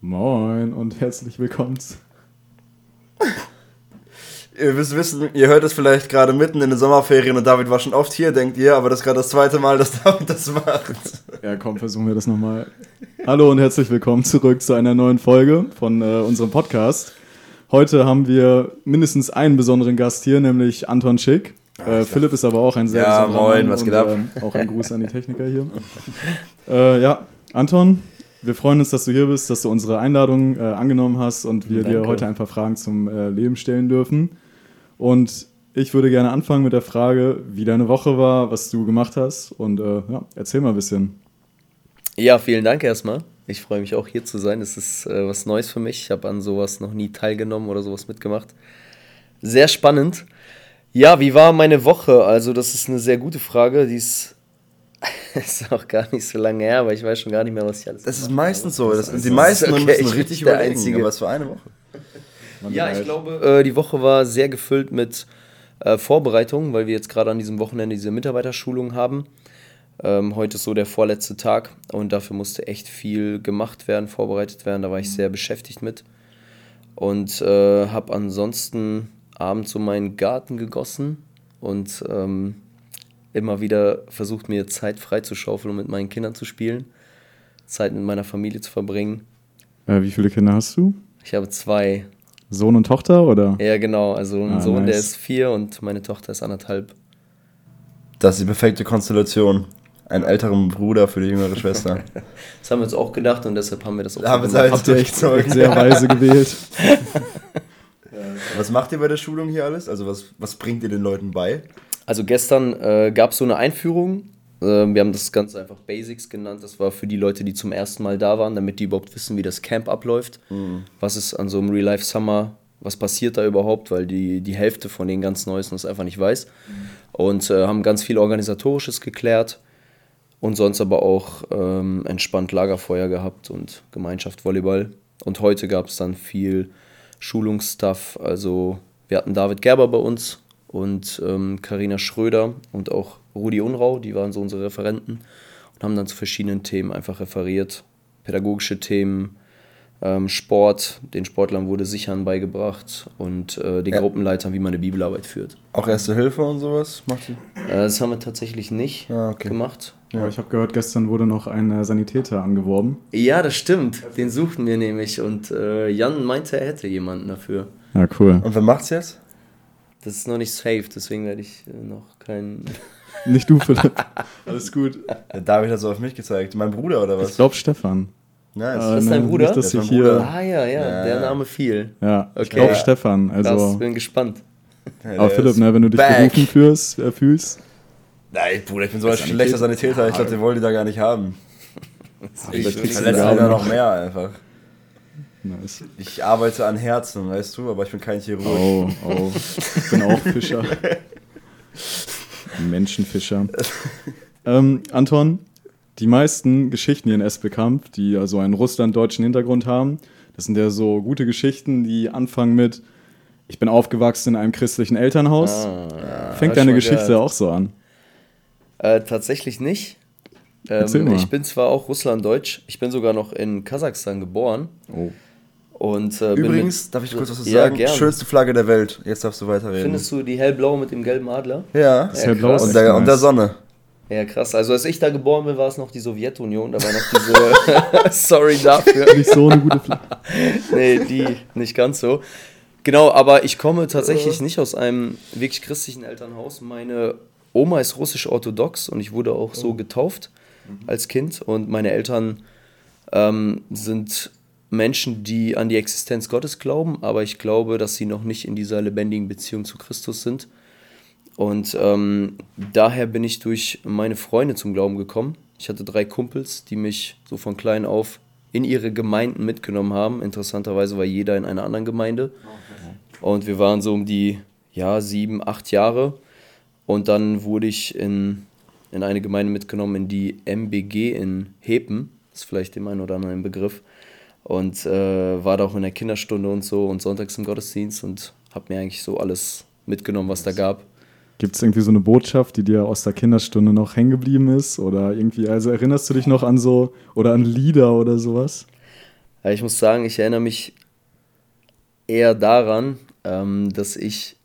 Moin und herzlich willkommen. Ihr müsst wissen, ihr hört es vielleicht gerade mitten in den Sommerferien und David war schon oft hier, denkt ihr, aber das ist gerade das zweite Mal, dass David das macht. Ja, komm, versuchen wir das nochmal. Hallo und herzlich willkommen zurück zu einer neuen Folge von äh, unserem Podcast. Heute haben wir mindestens einen besonderen Gast hier, nämlich Anton Schick. Äh, Philipp ist aber auch ein sehr Ja, besonderer moin, Mann was und, geht ab? ähm, auch ein Gruß an die Techniker hier. äh, ja, Anton, wir freuen uns, dass du hier bist, dass du unsere Einladung äh, angenommen hast und wir dir Danke. heute ein paar Fragen zum äh, Leben stellen dürfen. Und ich würde gerne anfangen mit der Frage, wie deine Woche war, was du gemacht hast und äh, ja, erzähl mal ein bisschen. Ja, vielen Dank erstmal. Ich freue mich auch hier zu sein. Es ist äh, was Neues für mich. Ich habe an sowas noch nie teilgenommen oder sowas mitgemacht. Sehr spannend. Ja, wie war meine Woche? Also, das ist eine sehr gute Frage. Die ist, ist auch gar nicht so lange her, aber ich weiß schon gar nicht mehr, was ich alles Das ist meistens so. Das, ist die meisten okay, müssen ich bin richtig der überlegen, Einzige. aber es war eine Woche. Ja, ich glaube, äh, die Woche war sehr gefüllt mit äh, Vorbereitungen, weil wir jetzt gerade an diesem Wochenende diese Mitarbeiterschulung haben. Ähm, heute ist so der vorletzte Tag und dafür musste echt viel gemacht werden, vorbereitet werden. Da war ich sehr beschäftigt mit. Und äh, habe ansonsten abends so meinen Garten gegossen und ähm, immer wieder versucht, mir Zeit freizuschaufeln, um mit meinen Kindern zu spielen, Zeit mit meiner Familie zu verbringen. Äh, wie viele Kinder hast du? Ich habe zwei Sohn und Tochter oder? Ja, genau. Also ein Ah, Sohn, der nice. ist vier und meine Tochter ist anderthalb. Das ist die perfekte Konstellation. Einen älteren Bruder für die jüngere Schwester. Das haben wir uns auch gedacht und deshalb haben wir das auch Da gemacht. Habt ihr echt sehr weise gewählt. Was macht ihr bei der Schulung hier alles? Also was, was bringt ihr den Leuten bei? Also gestern äh, gab es so eine Einführung. Ähm, wir haben das Ganze einfach Basics genannt. Das war für die Leute, die zum ersten Mal da waren, damit die überhaupt wissen, wie das Camp abläuft. Was ist an so einem Real Life Summer, was passiert da überhaupt, weil die, die Hälfte von den ganz Neuesten das einfach nicht weiß. Und äh, haben ganz viel Organisatorisches geklärt. Und sonst aber auch ähm, entspannt Lagerfeuer gehabt und Gemeinschaft Volleyball. Und heute gab es dann viel Schulungsstuff. Also wir hatten David Gerber bei uns und ähm, Karina Schröder und auch Rudi Unrau, die waren so unsere Referenten und haben dann zu verschiedenen Themen einfach referiert. Pädagogische Themen, ähm, Sport, den Sportlern wurde Sichern beigebracht und äh, den Ja. Gruppenleitern, wie man eine Bibelarbeit führt. Auch Erste Hilfe und sowas macht ihr? Äh, das haben wir tatsächlich nicht Ah, okay. gemacht. Aber ich habe gehört, gestern wurde noch ein äh, Sanitäter angeworben. Ja, das stimmt. Den suchten wir nämlich und äh, Jan meinte, er hätte jemanden dafür. Ja, cool. Und wer macht's jetzt? Das ist noch nicht safe, deswegen werde ich äh, noch keinen. Nicht du, Philipp. Alles gut. Der David hat so auf mich gezeigt. Mein Bruder oder Ich was? glaube Stefan. Nice. Äh, ist dein Bruder? Nicht, dass Das ich ist mein Bruder. hier. Ah ja, ja, Ja. der Name fiel. Ja, ich Okay. glaube Ja. Stefan. Krass, Also, bin gespannt. Ja, aber Philipp, ne, wenn du dich back. berufen fühlst, äh, fühlst, Nein, Bruder, ich bin so ein schlechter Sanitäter. Ich glaube, den wollen die da gar nicht haben. vielleicht kriegst du einer noch mehr einfach. Nice. Ich arbeite an Herzen, weißt du, aber ich bin kein Chirurg. Oh, oh. Ich bin auch Fischer. Menschenfischer. Ähm, Anton, die meisten Geschichten hier in Esbekamp, die also einen russlanddeutschen Hintergrund haben, das sind ja so gute Geschichten, die anfangen mit Ich bin aufgewachsen in einem christlichen Elternhaus. Ah, Fängt deine Geschichte gehört. auch so an? Äh, tatsächlich nicht. Ähm, ich bin zwar auch Russlanddeutsch, ich bin sogar noch in Kasachstan geboren. Oh. Und, äh, Übrigens, darf ich kurz was Ja, sagen? gern. Schönste Flagge der Welt. Jetzt darfst du mit, weiterreden. findest du die hellblaue mit dem gelben Adler? ja. Das hellblau krass. ist Und der, und der. Sonne. Ja, krass. Also als ich da geboren bin, war es noch die Sowjetunion. Da war noch diese. Sorry dafür. Nicht so eine gute Flagge. nee, die nicht ganz so. Genau, aber ich komme tatsächlich nicht aus einem wirklich christlichen Elternhaus. Meine Oma ist russisch-orthodox und ich wurde auch so getauft als Kind. Und meine Eltern ähm, sind Menschen, die an die Existenz Gottes glauben, aber ich glaube, dass sie noch nicht in dieser lebendigen Beziehung zu Christus sind. Und ähm, daher bin ich durch meine Freunde zum Glauben gekommen. Ich hatte drei Kumpels, die mich so von klein auf in ihre Gemeinden mitgenommen haben. Interessanterweise war jeder in einer anderen Gemeinde. Und wir waren so um die ja, sieben, acht Jahre. Und dann wurde ich in, in eine Gemeinde mitgenommen, in die MBG in Hepen. Das ist vielleicht dem einen oder anderen ein Begriff. Und äh, war da auch in der Kinderstunde und so und sonntags im Gottesdienst und habe mir eigentlich so alles mitgenommen, was da gab. Gibt es irgendwie so eine Botschaft, die dir aus der Kinderstunde noch hängen geblieben ist? Oder irgendwie, also erinnerst du dich noch an so, oder an Lieder oder sowas? Ja, ich muss sagen, ich erinnere mich eher daran, ähm, dass ich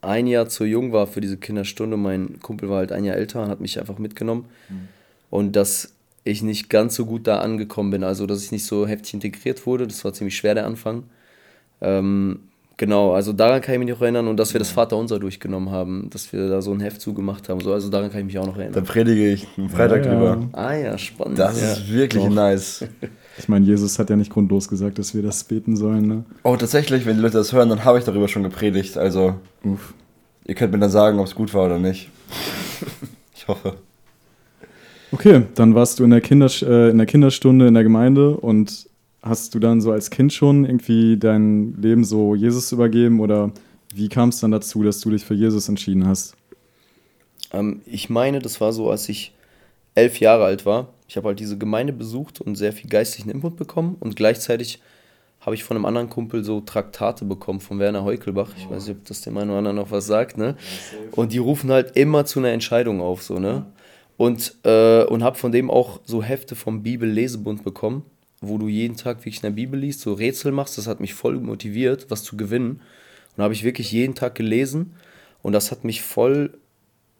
ein Jahr zu jung war für diese Kinderstunde. Mein Kumpel war halt ein Jahr älter und hat mich einfach mitgenommen. Mhm. Und dass ich nicht ganz so gut da angekommen bin. Also, dass ich nicht so heftig integriert wurde. Das war ziemlich schwer, der Anfang. Ähm, genau, also daran kann ich mich noch erinnern und dass wir das Vaterunser durchgenommen haben, dass wir da so ein Heft zugemacht haben. So, also daran kann ich mich auch noch erinnern. Da predige ich am Freitag ja, drüber. Ah ja, spannend. Das ja. ist wirklich Doch. nice. Ich meine, Jesus hat ja nicht grundlos gesagt, dass wir das beten sollen. Ne? Oh, tatsächlich, wenn die Leute das hören, dann habe ich darüber schon gepredigt. Also, Uff. ihr könnt mir dann sagen, ob es gut war oder nicht. ich hoffe. Okay, dann warst du in der, Kinder, äh, in der Kinderstunde in der Gemeinde und hast du dann so als Kind schon irgendwie dein Leben so Jesus übergeben oder wie kam es dann dazu, dass du dich für Jesus entschieden hast? Ähm, ich meine, das war so, als ich elf Jahre alt war. Ich habe halt diese Gemeinde besucht und sehr viel geistlichen Input bekommen und gleichzeitig habe ich von einem anderen Kumpel so Traktate bekommen von Werner Heukelbach. Ich weiß nicht, ob das dem einen oder anderen noch was sagt, ne? Und die rufen halt immer zu einer Entscheidung auf, so, ne? Und, äh, und habe von dem auch so Hefte vom Bibel-Lesebund bekommen, wo du jeden Tag wirklich in der Bibel liest, so Rätsel machst. Das hat mich voll motiviert, was zu gewinnen. Und habe ich wirklich jeden Tag gelesen. Und das hat mich voll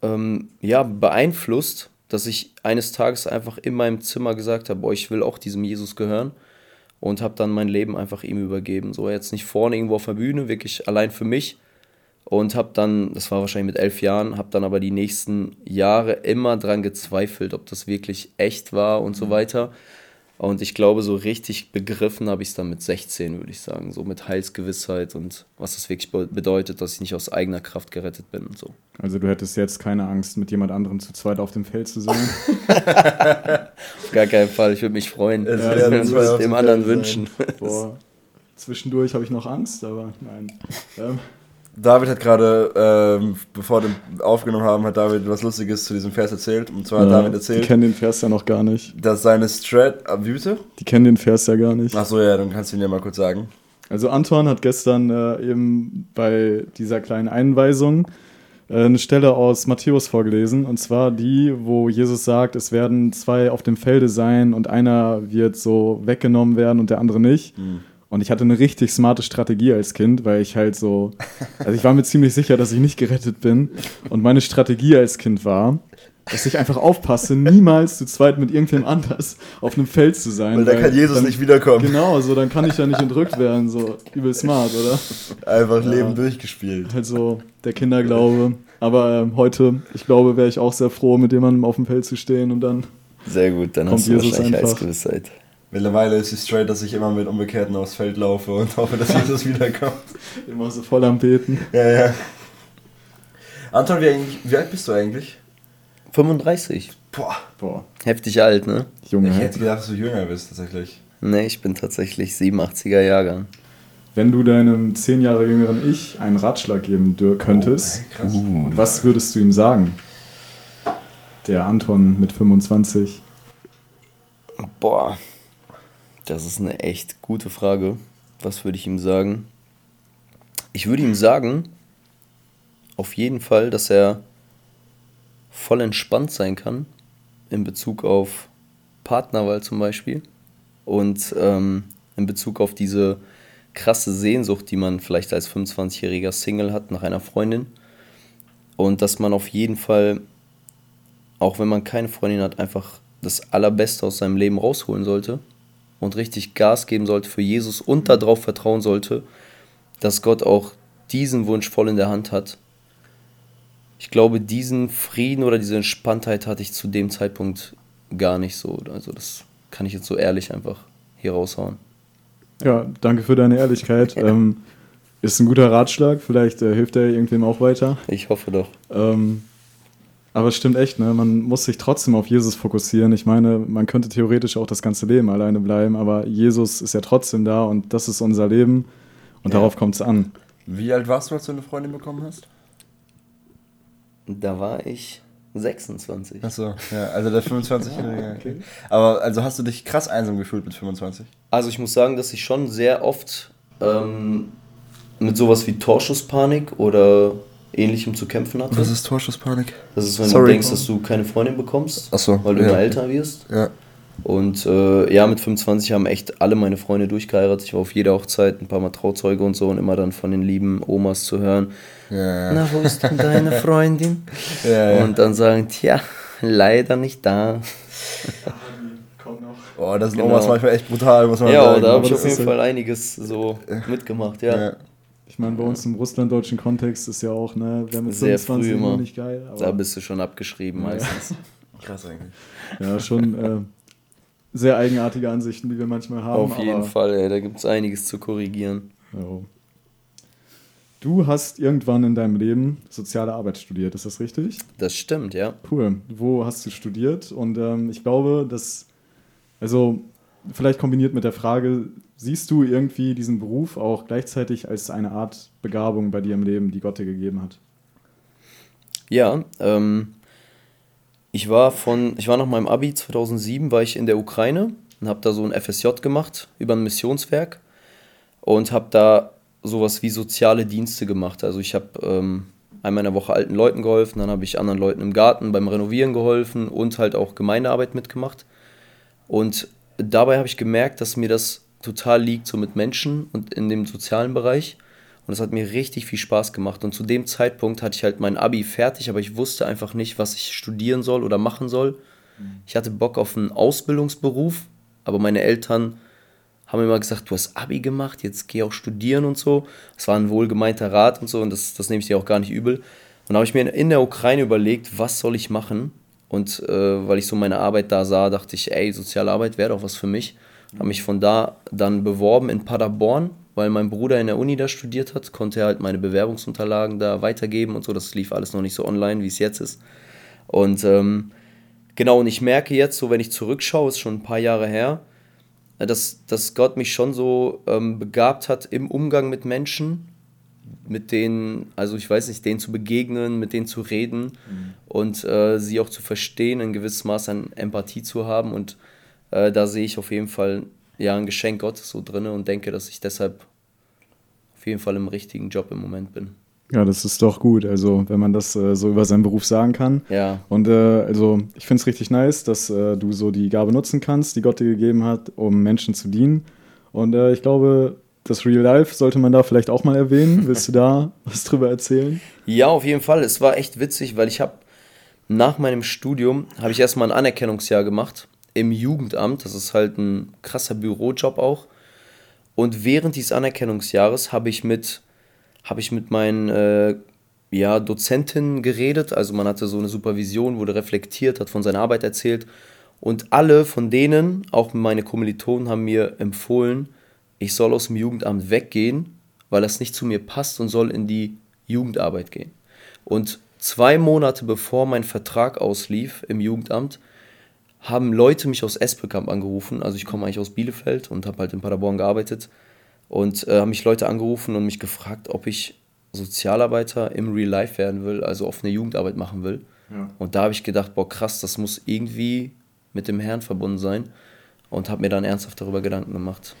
ähm, ja, beeinflusst, dass ich eines Tages einfach in meinem Zimmer gesagt habe, boah, ich will auch diesem Jesus gehören. Und habe dann mein Leben einfach ihm übergeben. So jetzt nicht vorne irgendwo auf der Bühne, wirklich allein für mich, und habe dann, das war wahrscheinlich mit elf Jahren, habe dann aber die nächsten Jahre immer dran gezweifelt, ob das wirklich echt war und so mhm. weiter. Und ich glaube, so richtig begriffen habe ich es dann mit 16, würde ich sagen. So mit Heilsgewissheit und was das wirklich bedeutet, dass ich nicht aus eigener Kraft gerettet bin und so. Also du hättest jetzt keine Angst, mit jemand anderem zu zweit auf dem Feld zu sein? auf gar keinen Fall. Ich würde mich freuen. Das ja, würde es dem anderen wünschen. Boah. Zwischendurch habe ich noch Angst, aber nein. David hat gerade, ähm, bevor wir aufgenommen haben, hat David was Lustiges zu diesem Vers erzählt. Und zwar ja, hat David erzählt. Die kennen den Vers ja noch gar nicht. Dass seine Strat. Ah, wie bitte? Die kennen den Vers ja gar nicht. Achso, ja, dann kannst du ihn ja mal kurz sagen. Also, Anton hat gestern äh, eben bei dieser kleinen Einweisung äh, eine Stelle aus Matthäus vorgelesen. Und zwar die, wo Jesus sagt: Es werden zwei auf dem Felde sein und einer wird so weggenommen werden und der andere nicht. Mhm. Und ich hatte eine richtig smarte Strategie als Kind, weil ich halt so, also ich war mir ziemlich sicher, dass ich nicht gerettet bin. Und meine Strategie als Kind war, dass ich einfach aufpasse, niemals zu zweit mit irgendwem anders auf einem Feld zu sein. Weil, da kann Jesus dann, nicht wiederkommen. Genau, so dann kann ich ja nicht entrückt werden, so übel smart, oder? Einfach Leben ja, durchgespielt. Halt so der Kinderglaube. Aber äh, heute, ich glaube, wäre ich auch sehr froh, mit jemandem auf dem Feld zu stehen und dann. Sehr gut, dann hast du Jesus wahrscheinlich einfach. Mittlerweile ist es straight, dass ich immer mit Umgekehrten aufs Feld laufe und hoffe, dass Jesus wiederkommt. Immer so voll am Beten. Ja, ja. Anton, wie, wie alt bist du eigentlich? 35. Boah. Boah. Heftig alt, ne? Junge. Ich hätte gedacht, dass du jünger bist, tatsächlich. Ne, ich bin tatsächlich 87er Jahrgang. Wenn du deinem 10 Jahre jüngeren Ich einen Ratschlag geben könntest, oh, ey, was würdest du ihm sagen? Der Anton mit 25. Boah, das ist eine echt gute Frage. Was würde ich ihm sagen? Ich würde ihm sagen, auf jeden Fall, dass er voll entspannt sein kann in Bezug auf Partnerwahl zum Beispiel und ähm, in Bezug auf diese krasse Sehnsucht, die man vielleicht als 25-jähriger Single hat nach einer Freundin und dass man auf jeden Fall, auch wenn man keine Freundin hat, einfach das Allerbeste aus seinem Leben rausholen sollte und richtig Gas geben sollte für Jesus und darauf vertrauen sollte, dass Gott auch diesen Wunsch voll in der Hand hat. Ich glaube, diesen Frieden oder diese Entspanntheit hatte ich zu dem Zeitpunkt gar nicht so. Also das kann ich jetzt so ehrlich einfach hier raushauen. Ja, danke für deine Ehrlichkeit. ähm, ist ein guter Ratschlag. Vielleicht äh, hilft er irgendwem auch weiter. Ich hoffe doch. Ähm, aber es stimmt echt, ne? Man muss sich trotzdem auf Jesus fokussieren. Ich meine, man könnte theoretisch auch das ganze Leben alleine bleiben, aber Jesus ist ja trotzdem da und das ist unser Leben und ja. darauf kommt es an. Wie alt warst du, als du eine Freundin bekommen hast? Da war ich 26. Achso, ja, also der 25-Jährige. ah, okay. Aber also hast du dich krass einsam gefühlt mit 25? Also ich muss sagen, dass ich schon sehr oft ähm, mit sowas wie Torschusspanik oder Ähnlichem zu kämpfen hatte. Was ist Torschusspanik? Das ist, wenn Sorry. du denkst, dass du keine Freundin bekommst, so, weil du ja. immer älter wirst. Ja. Und äh, ja, mit 25 haben echt alle meine Freunde durchgeheiratet. Ich war auf jeder Hochzeit, ein paar Mal Trauzeuge und so und immer dann von den lieben Omas zu hören. Ja. Na, wo ist denn deine Freundin? Ja, ja. Und dann sagen, tja, leider nicht da. Oh, das sind genau. Omas manchmal echt brutal, muss man ja, sagen. Ja, da habe ich auf jeden Fall einiges so mitgemacht, ja. Meine, bei uns im russlanddeutschen Kontext ist ja auch, ne, wer mit Sehr 25 immer nicht geil. da bist du schon abgeschrieben meistens. Krass eigentlich. Ja, schon äh, sehr eigenartige Ansichten, die wir manchmal haben. Auf jeden Fall, ey, da gibt es einiges zu korrigieren. Ja. Du hast irgendwann in deinem Leben soziale Arbeit studiert, ist das richtig? Das stimmt, ja. Cool. Wo hast du studiert? Und ähm, ich glaube, dass, also vielleicht kombiniert mit der Frage, siehst du irgendwie diesen Beruf auch gleichzeitig als eine Art Begabung bei dir im Leben, die Gott dir gegeben hat? Ja, ähm, ich war von, ich war nach meinem Abi 2007, war ich in der Ukraine und habe da so ein FSJ gemacht über ein Missionswerk und habe da sowas wie soziale Dienste gemacht. Also ich habe ähm, einmal in der Woche alten Leuten geholfen, dann habe ich anderen Leuten im Garten beim Renovieren geholfen und halt auch Gemeindearbeit mitgemacht. Und dabei habe ich gemerkt, dass mir das total liegt, so mit Menschen und in dem sozialen Bereich. Und das hat mir richtig viel Spaß gemacht. Und zu dem Zeitpunkt hatte ich halt mein Abi fertig, aber ich wusste einfach nicht, was ich studieren soll oder machen soll. Ich hatte Bock auf einen Ausbildungsberuf, aber meine Eltern haben immer gesagt, du hast Abi gemacht, jetzt geh auch studieren und so. Das war ein wohlgemeinter Rat und so und das, das nehme ich dir auch gar nicht übel. Und da habe ich mir in der Ukraine überlegt, was soll ich machen? Und äh, weil ich so meine Arbeit da sah, dachte ich, ey, soziale Arbeit wäre doch was für mich. Habe mich von da dann beworben in Paderborn, weil mein Bruder in der Uni da studiert hat, konnte er halt meine Bewerbungsunterlagen da weitergeben und so. Das lief alles noch nicht so online, wie es jetzt ist. Und ähm, genau, und ich merke jetzt, so wenn ich zurückschaue, ist schon ein paar Jahre her, dass, dass Gott mich schon so ähm, begabt hat im Umgang mit Menschen, mit denen, also ich weiß nicht, denen zu begegnen, mit denen zu reden mhm. und äh, sie auch zu verstehen, ein gewisses Maß an Empathie zu haben. Und äh, da sehe ich auf jeden Fall ja ein Geschenk Gottes so drin und denke, dass ich deshalb auf jeden Fall im richtigen Job im Moment bin. Ja, das ist doch gut, also wenn man das äh, so über seinen Beruf sagen kann. Ja. Und äh, also ich finde es richtig nice, dass äh, du so die Gabe nutzen kannst, die Gott dir gegeben hat, um Menschen zu dienen. Und äh, ich glaube, das Real Life sollte man da vielleicht auch mal erwähnen. Willst du da was drüber erzählen? Ja, auf jeden Fall. Es war echt witzig, weil ich habe nach meinem Studium habe ich erstmal ein Anerkennungsjahr gemacht im Jugendamt. Das ist halt ein krasser Bürojob auch. Und während dieses Anerkennungsjahres habe ich mit habe ich mit meinen äh, ja, Dozentinnen geredet. Also man hatte so eine Supervision, wurde reflektiert, hat von seiner Arbeit erzählt. Und alle von denen, auch meine Kommilitonen, haben mir empfohlen, ich soll aus dem Jugendamt weggehen, weil das nicht zu mir passt und soll in die Jugendarbeit gehen. Und zwei Monate bevor mein Vertrag auslief im Jugendamt, haben Leute mich aus Espelkamp angerufen. Also ich komme eigentlich aus Bielefeld und habe halt in Paderborn gearbeitet und äh, haben mich Leute angerufen und mich gefragt, ob ich Sozialarbeiter im Real Life werden will, also offene Jugendarbeit machen will. Ja. Und da habe ich gedacht, boah, krass, das muss irgendwie mit dem Herrn verbunden sein. Und habe mir dann ernsthaft darüber Gedanken gemacht.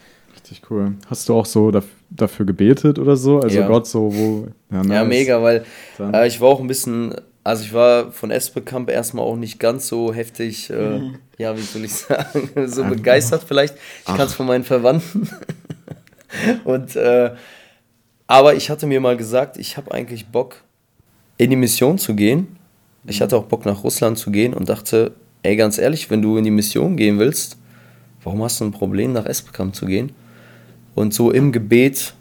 Richtig cool. Hast du auch so dafür gebetet oder so? Also ja. Gott so, wo. Ja, nice. ja mega, weil äh, ich war auch ein bisschen, also ich war von Espekamp erstmal auch nicht ganz so heftig, äh, mhm. ja, wie soll ich sagen, so begeistert vielleicht. Ich kann es von meinen Verwandten. Und, äh, aber ich hatte mir mal gesagt, ich habe eigentlich Bock, in die Mission zu gehen. Ich hatte auch Bock, nach Russland zu gehen und dachte, ey, ganz ehrlich, wenn du in die Mission gehen willst, warum hast du ein Problem, nach Esbekamp zu gehen? Und so im Gebet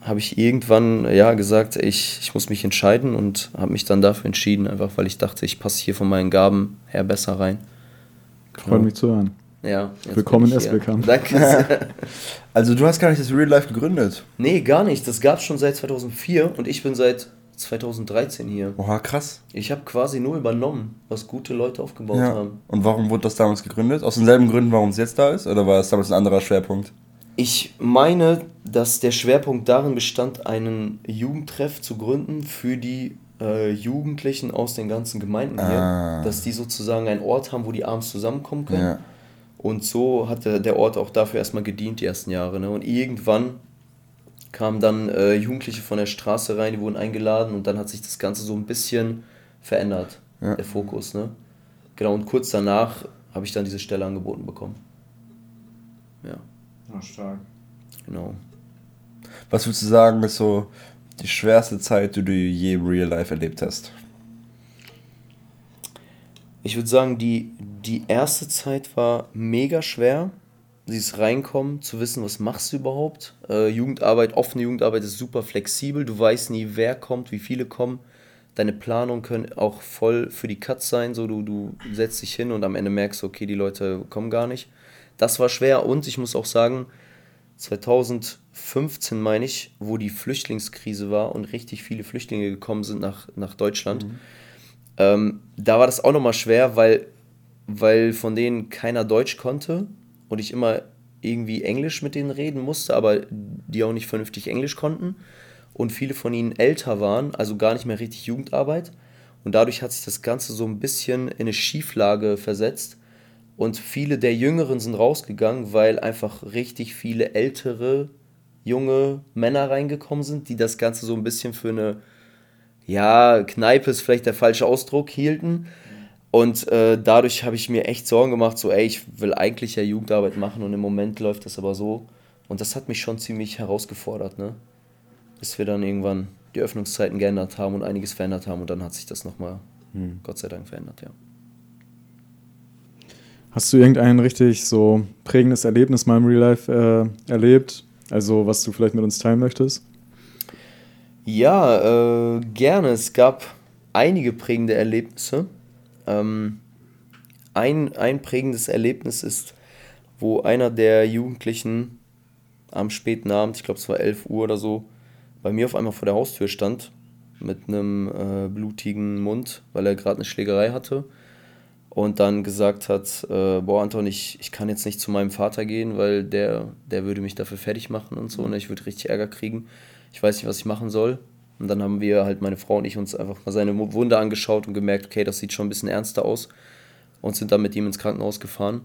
habe ich irgendwann ja gesagt, ich, ich muss mich entscheiden und habe mich dann dafür entschieden, einfach weil ich dachte, ich passe hier von meinen Gaben her besser rein. Freut mich zu hören. Ja. Willkommen in Esbekamp. Danke. also du hast gar nicht das Real Life gegründet? Nee, gar nicht. Das gab es schon seit 2004 und ich bin seit 2013 hier. Oha, krass. Ich habe quasi nur übernommen, was gute Leute aufgebaut ja. haben. Und warum wurde das damals gegründet? Aus denselben Gründen, warum es jetzt da ist? Oder war es damals ein anderer Schwerpunkt? Ich meine, dass der Schwerpunkt darin bestand, einen Jugendtreff zu gründen für die äh, Jugendlichen aus den ganzen Gemeinden hier. Ah. Dass die sozusagen einen Ort haben, wo die abends zusammenkommen können. Ja und so hat der Ort auch dafür erstmal gedient, die ersten Jahre. Ne? Und irgendwann kamen dann äh, Jugendliche von der Straße rein, die wurden eingeladen und dann hat sich das Ganze so ein bisschen verändert, ja. der Fokus. Ne? Genau, und kurz danach habe ich dann diese Stelle angeboten bekommen. Ja. Ja, stark. Genau. Was würdest du sagen, ist so die schwerste Zeit, die du je im Real Life erlebt hast? Ich würde sagen, die, die erste Zeit war mega schwer. Dieses Reinkommen, zu wissen, was machst du überhaupt. Äh, Jugendarbeit, offene Jugendarbeit ist super flexibel. Du weißt nie, wer kommt, wie viele kommen. Deine Planungen können auch voll für die Cuts sein. So, du, du setzt dich hin und am Ende merkst du, okay, die Leute kommen gar nicht. Das war schwer und ich muss auch sagen, 2015 meine ich, wo die Flüchtlingskrise war und richtig viele Flüchtlinge gekommen sind nach, nach Deutschland. Mhm. Ähm, da war das auch nochmal schwer, weil, weil von denen keiner Deutsch konnte und ich immer irgendwie Englisch mit denen reden musste, aber die auch nicht vernünftig Englisch konnten und viele von ihnen älter waren, also gar nicht mehr richtig Jugendarbeit und dadurch hat sich das Ganze so ein bisschen in eine Schieflage versetzt und viele der Jüngeren sind rausgegangen, weil einfach richtig viele ältere junge Männer reingekommen sind, die das Ganze so ein bisschen für eine ja, Kneipe ist vielleicht der falsche Ausdruck, hielten und äh, dadurch habe ich mir echt Sorgen gemacht, so, ey, ich will eigentlich ja Jugendarbeit machen und im Moment läuft das aber so. Und das hat mich schon ziemlich herausgefordert, ne? Bis wir dann irgendwann die Öffnungszeiten geändert haben und einiges verändert haben und dann hat sich das nochmal, hm. Gott sei Dank, verändert, ja. Hast du irgendein richtig so prägendes Erlebnis mal im Real Life äh, erlebt? Also, was du vielleicht mit uns teilen möchtest? Ja, äh, gerne. Es gab einige prägende Erlebnisse. Ähm, ein, ein prägendes Erlebnis ist, wo einer der Jugendlichen am späten Abend, ich glaube es war 11 Uhr oder so, bei mir auf einmal vor der Haustür stand mit einem äh, blutigen Mund, weil er gerade eine Schlägerei hatte und dann gesagt hat, äh, boah Anton, ich, ich kann jetzt nicht zu meinem Vater gehen, weil der, der würde mich dafür fertig machen und so und ich würde richtig Ärger kriegen. Ich weiß nicht, was ich machen soll. Und dann haben wir halt, meine Frau und ich, uns einfach mal seine Wunde angeschaut und gemerkt, okay, das sieht schon ein bisschen ernster aus. Und sind dann mit ihm ins Krankenhaus gefahren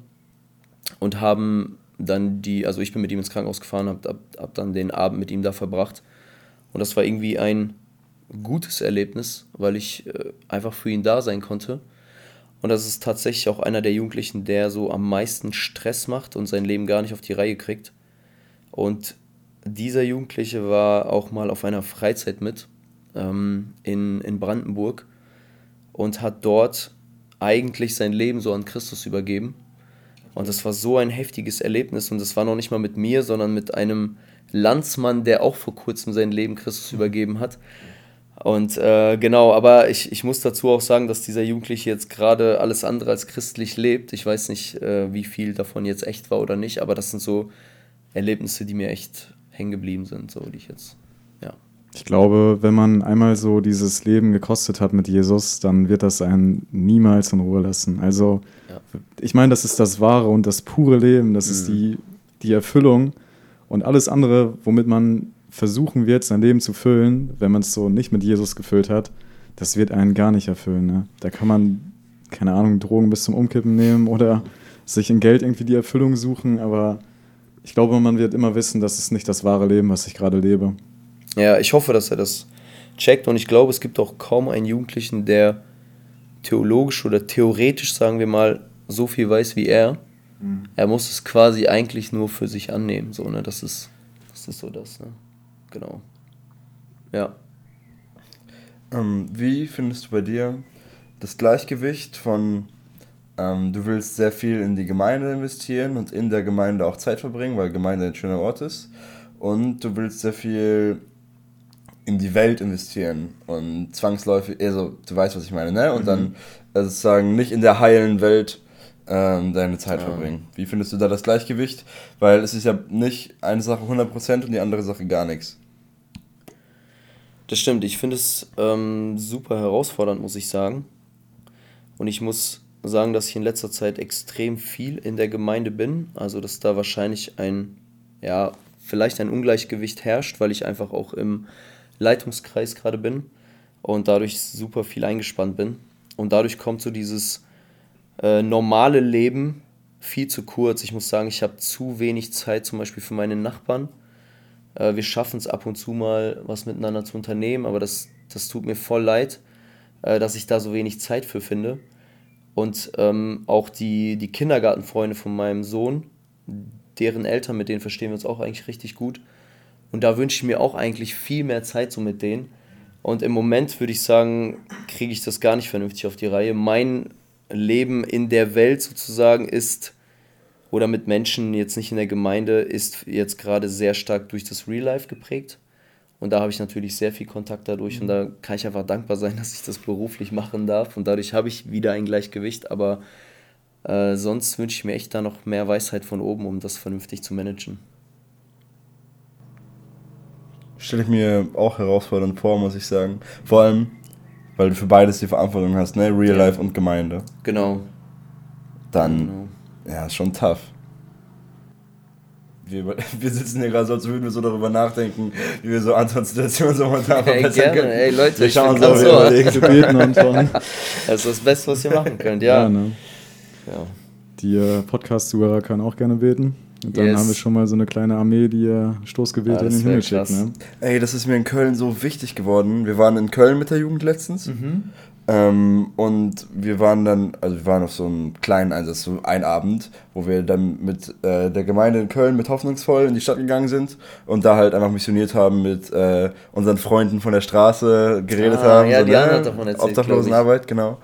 und haben dann die, also ich bin mit ihm ins Krankenhaus gefahren, hab, hab, hab dann den Abend mit ihm da verbracht. Und das war irgendwie ein gutes Erlebnis, weil ich äh, einfach für ihn da sein konnte. Und das ist tatsächlich auch einer der Jugendlichen, der so am meisten Stress macht und sein Leben gar nicht auf die Reihe kriegt. Und dieser Jugendliche war auch mal auf einer Freizeit mit ähm, in, in Brandenburg und hat dort eigentlich sein Leben so an Christus übergeben. Und das war so ein heftiges Erlebnis und das war noch nicht mal mit mir, sondern mit einem Landsmann, der auch vor kurzem sein Leben Christus übergeben hat. Und äh, genau, aber ich, ich muss dazu auch sagen, dass dieser Jugendliche jetzt gerade alles andere als christlich lebt. Ich weiß nicht, äh, wie viel davon jetzt echt war oder nicht, aber das sind so Erlebnisse, die mir echt hängen geblieben sind, so die ich jetzt, ja. Ich glaube, wenn man einmal so dieses Leben gekostet hat mit Jesus, dann wird das einen niemals in Ruhe lassen. Also, ja. ich meine, das ist das wahre und das pure Leben, das mhm. ist die, die Erfüllung und alles andere, womit man versuchen wird, sein Leben zu füllen, wenn man es so nicht mit Jesus gefüllt hat, das wird einen gar nicht erfüllen. Ne? Da kann man, keine Ahnung, Drogen bis zum Umkippen nehmen oder sich in Geld irgendwie die Erfüllung suchen, aber ich glaube, man wird immer wissen, das ist nicht das wahre Leben, was ich gerade lebe. Ja, ich hoffe, dass er das checkt und ich glaube, es gibt auch kaum einen Jugendlichen, der theologisch oder theoretisch, sagen wir mal, so viel weiß wie er. Mhm. Er muss es quasi eigentlich nur für sich annehmen. So, ne? Das ist, das ist so das, ne? Genau. Ja. Ähm, wie findest du bei dir das Gleichgewicht von ähm, du willst sehr viel in die Gemeinde investieren und in der Gemeinde auch Zeit verbringen, weil Gemeinde ein schöner Ort ist. Und du willst sehr viel in die Welt investieren und zwangsläufig, also du weißt, was ich meine, ne? Und mhm. dann also sozusagen nicht in der heilen Welt ähm, deine Zeit ja. verbringen. Wie findest du da das Gleichgewicht? Weil es ist ja nicht eine Sache 100% und die andere Sache gar nichts. Das stimmt, ich finde es ähm, super herausfordernd, muss ich sagen. Und ich muss sagen, dass ich in letzter Zeit extrem viel in der Gemeinde bin. Also, dass da wahrscheinlich ein, ja, vielleicht ein Ungleichgewicht herrscht, weil ich einfach auch im Leitungskreis gerade bin und dadurch super viel eingespannt bin. Und dadurch kommt so dieses äh, normale Leben viel zu kurz. Ich muss sagen, ich habe zu wenig Zeit zum Beispiel für meine Nachbarn. Äh, wir schaffen es ab und zu mal, was miteinander zu unternehmen, aber das, das tut mir voll leid, äh, dass ich da so wenig Zeit für finde. Und ähm, auch die, die Kindergartenfreunde von meinem Sohn, deren Eltern, mit denen verstehen wir uns auch eigentlich richtig gut. Und da wünsche ich mir auch eigentlich viel mehr Zeit so mit denen. Und im Moment würde ich sagen, kriege ich das gar nicht vernünftig auf die Reihe. Mein Leben in der Welt sozusagen ist, oder mit Menschen jetzt nicht in der Gemeinde, ist jetzt gerade sehr stark durch das Real Life geprägt. Und da habe ich natürlich sehr viel Kontakt dadurch und da kann ich einfach dankbar sein, dass ich das beruflich machen darf. Und dadurch habe ich wieder ein Gleichgewicht, aber äh, sonst wünsche ich mir echt da noch mehr Weisheit von oben, um das vernünftig zu managen. Stelle ich mir auch herausfordernd vor, muss ich sagen. Vor allem, weil du für beides die Verantwortung hast, ne? Real Life und Gemeinde. Genau. Dann, genau. Ja, ist schon tough. Wir, wir sitzen hier gerade so, als würden wir so darüber nachdenken, wie wir so Antons Situation so momentan verbessern gerne. können. Ey, Leute, wir schauen uns so, wir beten, Anton. Das ist das Beste, was ihr machen könnt, ja. ja, ne? ja. Die äh, Podcast-Zuhörer können auch gerne beten. Und dann yes. haben wir schon mal so eine kleine Armee, die äh, Stoßgebete ja, in den Himmel schickt. Ne? Ey, das ist mir in Köln so wichtig geworden. Wir waren in Köln mit der Jugend letztens. Mhm. Ähm, und wir waren dann, also wir waren auf so einem kleinen Einsatz, so ein Abend, wo wir dann mit äh, der Gemeinde in Köln mit Hoffnungsvoll in die Stadt gegangen sind und da halt einfach missioniert haben, mit äh, unseren Freunden von der Straße geredet ah, haben. Ja, so, die ne? davon erzählt, Obdachlosenarbeit, genau.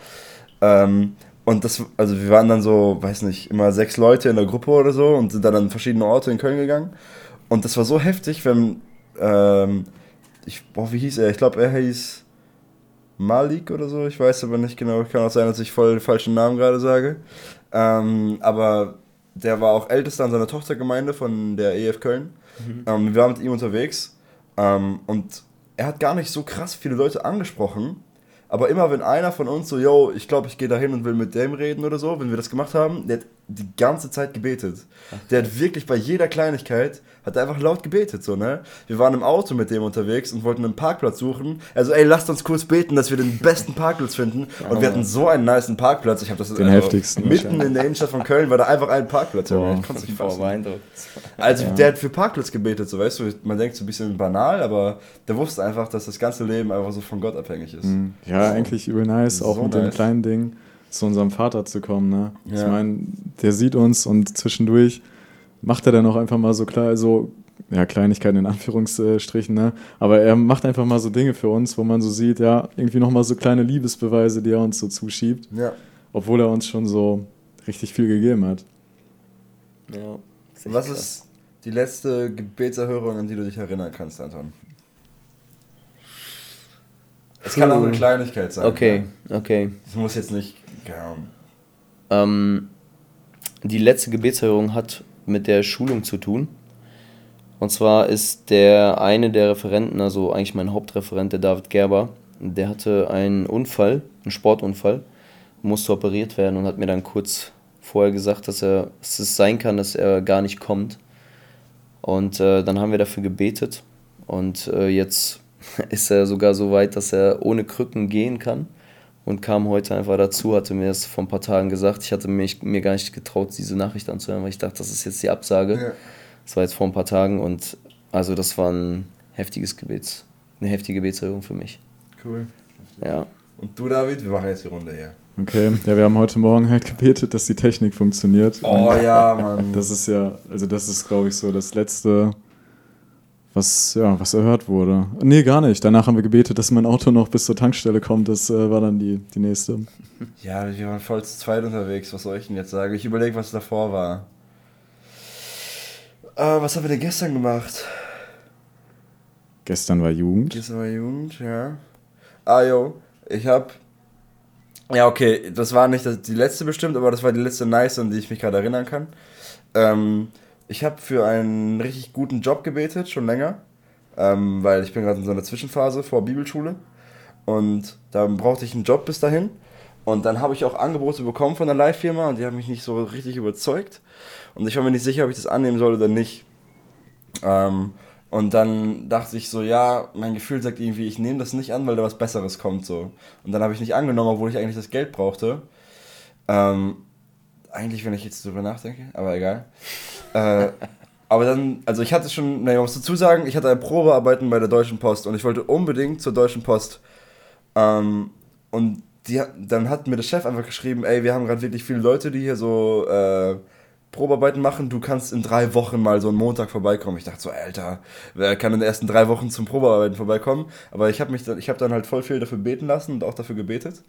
Ähm, und das, also wir waren dann so, weiß nicht, immer sechs Leute in der Gruppe oder so und sind dann an verschiedene Orte in Köln gegangen. Und das war so heftig, wenn, ähm, ich, boah, wie hieß er? Ich glaube, er hieß Malik oder so, ich weiß aber nicht genau. Kann auch sein, dass ich voll den falschen Namen gerade sage. Ähm, aber der war auch ältester an seiner Tochtergemeinde von der EF Köln. Mhm. Ähm, wir waren mit ihm unterwegs ähm, und er hat gar nicht so krass viele Leute angesprochen aber immer wenn einer von uns so, yo, ich glaube, ich gehe da hin und will mit dem reden oder so, wenn wir das gemacht haben, der hat die ganze Zeit gebetet. Der hat wirklich bei jeder Kleinigkeit, hat er einfach laut gebetet, so, ne? Wir waren im Auto mit dem unterwegs und wollten einen Parkplatz suchen. Also, ey, lasst uns kurz beten, dass wir den besten Parkplatz finden. Und wir hatten so einen niceen Parkplatz. Ich habe das den also, heftigsten. Mitten in der Innenstadt von Köln war da einfach ein Parkplatz. Boah, ich konnte nicht fassen. Also, ja. der hat für Parkplatz gebetet, so, weißt du, man denkt so ein bisschen banal, aber der wusste einfach, dass das ganze Leben einfach so von Gott abhängig ist. Mhm. Ja, so. eigentlich übel nice, auch so mit nice. dem kleinen Ding zu unserem Vater zu kommen. Ne? Ja. Ich meine, der sieht uns und zwischendurch macht er dann auch einfach mal so klar, so ja, Kleinigkeiten in Anführungsstrichen, ne? Aber er macht einfach mal so Dinge für uns, wo man so sieht, ja, irgendwie nochmal so kleine Liebesbeweise, die er uns so zuschiebt. Ja. Obwohl er uns schon so richtig viel gegeben hat. Ja. Ist Was krass. ist die letzte Gebetserhörung, an die du dich erinnern kannst, Anton? Es kann auch eine Kleinigkeit sein. Okay, ja. okay. Es muss jetzt nicht. Ja. Ähm, die letzte Gebetserhörung hat mit der Schulung zu tun. Und zwar ist der eine der Referenten, also eigentlich mein Hauptreferent, der David Gerber, der hatte einen Unfall, einen Sportunfall, musste operiert werden und hat mir dann kurz vorher gesagt, dass, er, dass es sein kann, dass er gar nicht kommt. Und äh, dann haben wir dafür gebetet und äh, jetzt ist er sogar so weit, dass er ohne Krücken gehen kann und kam heute einfach dazu, hatte mir das vor ein paar Tagen gesagt. Ich hatte mich, mir gar nicht getraut, diese Nachricht anzuhören, weil ich dachte, das ist jetzt die Absage. Ja. Das war jetzt vor ein paar Tagen und also das war ein heftiges Gebets, eine heftige Gebetserhörung für mich. Cool. Ja. Und du, David, wir machen jetzt die Runde hier. Okay, ja, wir haben heute Morgen halt gebetet, dass die Technik funktioniert. Oh ja, Mann. Das ist ja, also das ist, glaube ich, so das letzte, was, ja, was erhört wurde. Nee, gar nicht. Danach haben wir gebetet, dass mein Auto noch bis zur Tankstelle kommt. Das äh, war dann die, die nächste. Ja, wir waren voll zu zweit unterwegs. Was soll ich denn jetzt sagen? Ich überlege, was davor war. Uh, was haben wir denn gestern gemacht? Gestern war Jugend. Gestern war Jugend, ja. Ah, jo. Ich hab. Ja, okay, das war nicht die letzte bestimmt, aber das war die letzte nice, an die ich mich gerade erinnern kann. Ähm, ich habe für einen richtig guten Job gebetet, schon länger. Ähm, weil ich bin gerade in so einer Zwischenphase vor Bibelschule. Und da brauchte ich einen Job bis dahin. Und dann habe ich auch Angebote bekommen von der Live-Firma und die haben mich nicht so richtig überzeugt. Und ich war mir nicht sicher, ob ich das annehmen soll oder nicht. Ähm, und dann dachte ich so, ja, mein Gefühl sagt irgendwie, ich nehme das nicht an, weil da was Besseres kommt so. Und dann habe ich nicht angenommen, obwohl ich eigentlich das Geld brauchte. Ähm, eigentlich, wenn ich jetzt darüber nachdenke, aber egal. Äh, aber dann, also ich hatte schon, naja, muss dazu sagen, ich hatte ein Probearbeiten bei der Deutschen Post und ich wollte unbedingt zur Deutschen Post. Ähm, und die, dann hat mir der Chef einfach geschrieben, ey, wir haben gerade wirklich viele Leute, die hier so äh, Probearbeiten machen, du kannst in drei Wochen mal so einen Montag vorbeikommen. Ich dachte so, Alter, wer kann in den ersten drei Wochen zum Probearbeiten vorbeikommen? Aber ich habe dann, ich dann halt voll viel dafür beten lassen und auch dafür gebetet.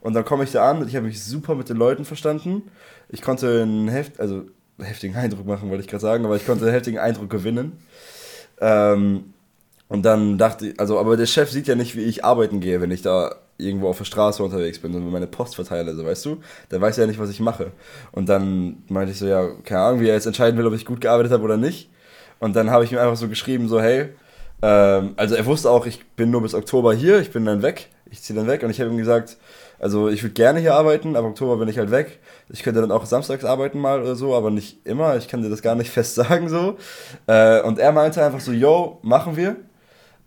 Und dann komme ich da an und ich habe mich super mit den Leuten verstanden. Ich konnte einen Heft, also heftigen Eindruck machen, wollte ich gerade sagen, aber ich konnte einen heftigen Eindruck gewinnen. Ähm, und dann dachte ich, also, aber der Chef sieht ja nicht, wie ich arbeiten gehe, wenn ich da irgendwo auf der Straße unterwegs bin und meine Post verteile, so weißt du, der weiß ja nicht, was ich mache. Und dann meinte ich so, ja, keine Ahnung, wie er jetzt entscheiden will, ob ich gut gearbeitet habe oder nicht. Und dann habe ich ihm einfach so geschrieben, so, hey, ähm, also er wusste auch, ich bin nur bis Oktober hier, ich bin dann weg, ich ziehe dann weg und ich habe ihm gesagt, also ich würde gerne hier arbeiten, aber Oktober bin ich halt weg. Ich könnte dann auch samstags arbeiten mal oder so, aber nicht immer. Ich kann dir das gar nicht fest sagen so. Äh, und er meinte einfach so, yo, machen wir.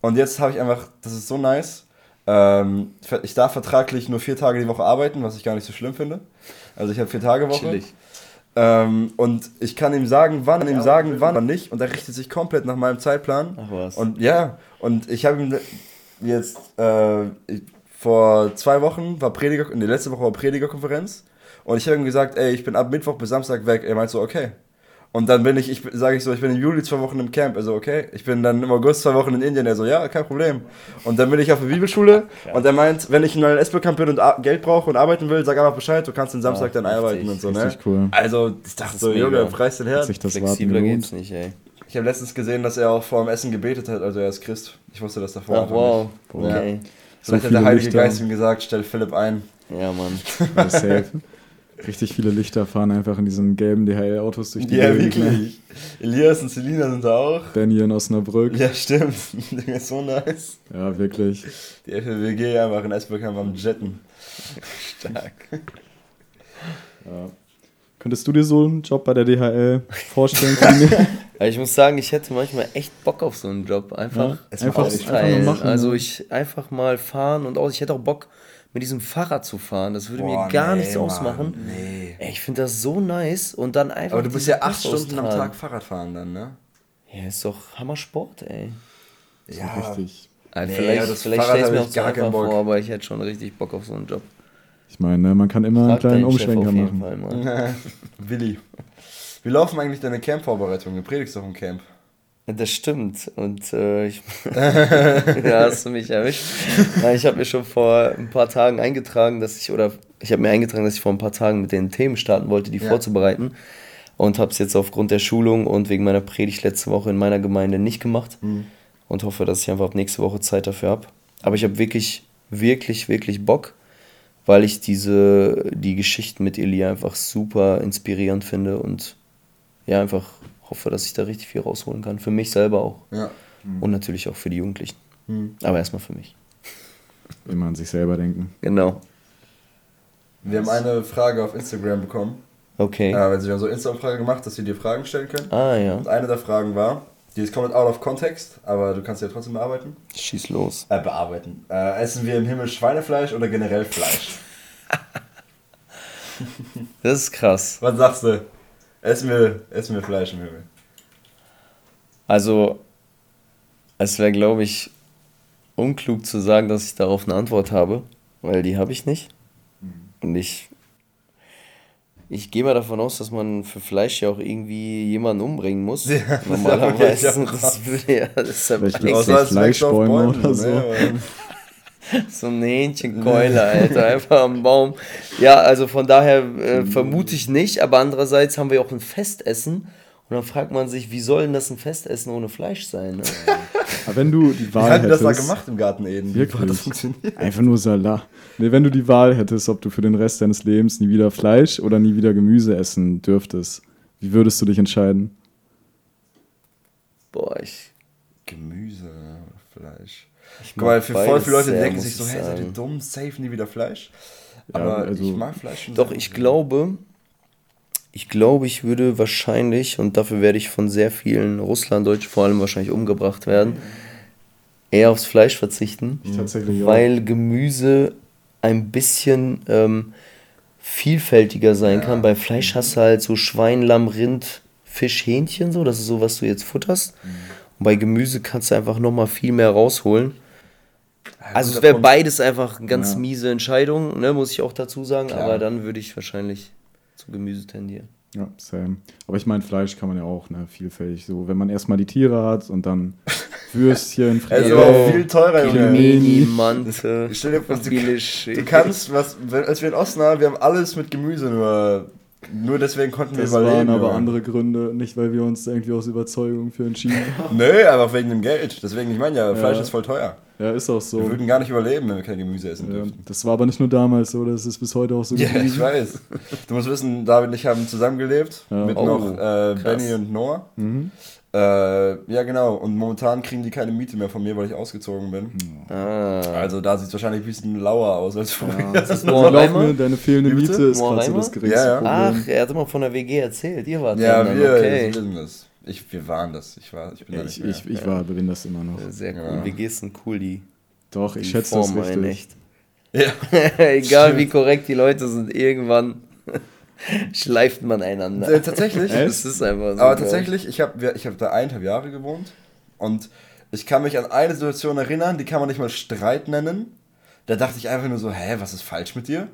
Und jetzt habe ich einfach, das ist so nice. Ähm, ich darf vertraglich nur vier Tage die Woche arbeiten, was ich gar nicht so schlimm finde. Also ich habe vier Tage Woche. Chillig. Ähm, und ich kann ihm sagen, wann, ihm sagen, wann, wann nicht. Und er richtet sich komplett nach meinem Zeitplan. Ach was. Und ja, und ich habe ihm jetzt äh, vor zwei Wochen war Prediger, in der letzten Woche war Predigerkonferenz. Und ich habe ihm gesagt, ey, ich bin ab Mittwoch bis Samstag weg. Er meint so, okay. Und dann bin ich, ich sage ich so, ich bin im Juli zwei Wochen im Camp. Also, okay. Ich bin dann im August zwei Wochen in Indien. Er so, ja, kein Problem. Und dann bin ich auf der Bibelschule. und er meint, wenn ich in einem SB-Camp bin und Geld brauche und arbeiten will, sag einfach Bescheid, du kannst den Samstag ja, dann richtig, arbeiten und so, ne? Cool. Also, ich dachte so, Junge, preis den Herrn. Flexibler geht's nicht, ey. Ich habe letztens gesehen, dass er auch vor dem Essen gebetet hat, also er ist Christ. Ich wusste das davor. Ach, wow. Okay. Ja. Vielleicht so hat der Heilige Lichter. Geist ihm gesagt, stell Philipp ein. Ja, Mann. safe. Richtig viele Lichter fahren einfach in diesen gelben DHL-Autos durch die Ja, Gegend, ne? wirklich. Elias und Selina sind da auch. Danny in Osnabrück. Ja, stimmt. Der ist so nice. Ja, wirklich. Die FWG einfach in Esbekamp am Jetten. Stark. Ja. Könntest du dir so einen Job bei der DHL vorstellen? ich muss sagen, ich hätte manchmal echt Bock auf so einen Job. Einfach, ja, einfach austeilen. Einfach machen, also ich einfach mal fahren und auch, ich hätte auch Bock, mit diesem Fahrrad zu fahren. Das würde Boah, mir gar nee, nichts Mann, ausmachen. Nee. Ey, ich finde das so nice und dann einfach. Aber du bist ja acht Stunden am Tag Fahrrad fahren dann, ne? Ja, ist doch Hammersport, ey. Ja, richtig. Also nee, vielleicht ja, vielleicht stelle ich es mir auch zu einfach vor, aber ich hätte schon richtig Bock auf so einen Job. Ich meine, ne, man kann immer Frag einen kleinen Umschwenker machen. Fall, Willi, wie laufen eigentlich deine Camp-Vorbereitungen? Du predigst doch im Camp. Das stimmt. Und äh, ich, ja, hast du mich erwischt. Ich habe mir schon vor ein paar Tagen eingetragen, dass ich, oder ich habe mir eingetragen, dass ich vor ein paar Tagen mit den Themen starten wollte, die ja. vorzubereiten. Und habe es jetzt aufgrund der Schulung und wegen meiner Predigt letzte Woche in meiner Gemeinde nicht gemacht. Mhm. Und hoffe, dass ich einfach ab nächste Woche Zeit dafür habe. Aber ich habe wirklich, wirklich, wirklich Bock, weil ich diese, die Geschichten mit Elia einfach super inspirierend finde und ja, einfach hoffe, dass ich da richtig viel rausholen kann. Für mich selber auch. Ja. Mhm. Und natürlich auch für die Jugendlichen. Mhm. Aber erstmal für mich. Immer an sich selber denken. Genau. Wir haben eine Frage auf Instagram bekommen. Okay. Äh, also wir haben so Instagram-Frage gemacht, dass wir dir Fragen stellen können. Ah, ja. Und eine der Fragen war, die ist komplett out of context, aber du kannst ja trotzdem bearbeiten. Schieß los. Äh, bearbeiten. Äh, essen wir im Himmel Schweinefleisch oder generell Fleisch? das ist krass. Was sagst du? Essen wir, essen wir Fleisch im Himmel. Also, es wäre, glaube ich, unklug zu sagen, dass ich darauf eine Antwort habe, weil die habe ich nicht. Mhm. Und ich, ich gehe mal davon aus, dass man für Fleisch ja auch irgendwie jemanden umbringen muss. Ja, Normalerweise. Das, das würde ja, das ist ja Fleischbäume oder so. Ne? So ein Hähnchenkeule, Alter, einfach am Baum. Ja, also von daher äh, vermute ich nicht, aber andererseits haben wir auch ein Festessen. Und dann fragt man sich, wie soll denn das ein Festessen ohne Fleisch sein? Ne? aber wenn du die Wahl hättest... Wie das da gemacht im Garten Eden? Wirklich? Wie das funktioniert? Einfach nur Salat. Nee, wenn du die Wahl hättest, ob du für den Rest deines Lebens nie wieder Fleisch oder nie wieder Gemüse essen dürftest, wie würdest du dich entscheiden? Boah, ich... Gemüse oder Fleisch? Guck mal, für voll viele Leute denken sich so, hey, seid ihr dumm, safe nie wieder Fleisch. Ja, Aber also ich mag Fleisch schon Doch, ich glaube, ich glaube, ich würde wahrscheinlich, und dafür werde ich von sehr vielen Russlanddeutschen vor allem wahrscheinlich umgebracht werden, eher aufs Fleisch verzichten. Tatsächlich weil Gemüse ein bisschen ähm, vielfältiger sein ja. kann. Bei Fleisch hast du halt so Schwein, Lamm, Rind, Fisch, Hähnchen, so, das ist so, was du jetzt futterst. Mhm. Und bei Gemüse kannst du einfach nochmal viel mehr rausholen. Also es wäre beides einfach eine ganz Ja. miese Entscheidung, ne, muss ich auch dazu sagen, Klar. aber dann würde ich wahrscheinlich zu Gemüse tendieren. Ja, same. Aber ich meine, Fleisch kann man ja auch, ne, vielfältig. So, wenn man erstmal die Tiere hat und dann Würstchen, ist Yo. aber auch viel teurer. Pilmeni, Mante, Stell dir vor, du, du kannst, was, wenn- als wir in Osnabrück, wir haben alles mit Gemüse, nur, nur deswegen konnten wir Das überleben. waren aber Junge. andere Gründe, nicht weil wir uns irgendwie aus Überzeugung für entschieden haben. Nö, aber wegen dem Geld. Deswegen, ich meine ja, Fleisch Ja. ist voll teuer. Ja, ist auch Wir so. würden gar nicht überleben, wenn wir kein Gemüse essen Ja, dürften. das war aber nicht nur damals so, das ist bis heute auch so Ja, ich geblieben. weiß. Du musst wissen, David und ich haben zusammengelebt Ja. mit Oh, noch äh. Benny und Noah. Mhm. Äh, ja, genau. Und momentan kriegen die keine Miete mehr von mir, weil ich ausgezogen bin. Ah. Also da sieht es wahrscheinlich ein bisschen lauer aus als vorher. Ja. Ist Reimer? deine fehlende? Miete ist gerade so das geringste Ja, ja. Problem. Ach, er hat immer von der WG erzählt, ihr wart Ja, wir okay. wissen das. Ich, wir waren das. Ich, war, ich bin da Ich, mehr. ich, ich war, bin das immer noch. Sehr cool, Ja. WGs sind cool, die, Doch, ich die schätze das formen einen richtig. echt. Ja. Egal Stimmt. wie korrekt die Leute sind, irgendwann schleift man einander. Äh, tatsächlich. Das ist einfach so. Aber ich. tatsächlich, ich habe ich hab da eineinhalb Jahre gewohnt und ich kann mich an eine Situation erinnern, die kann man nicht mal Streit nennen. Da dachte ich einfach nur so, hä, was ist falsch mit dir?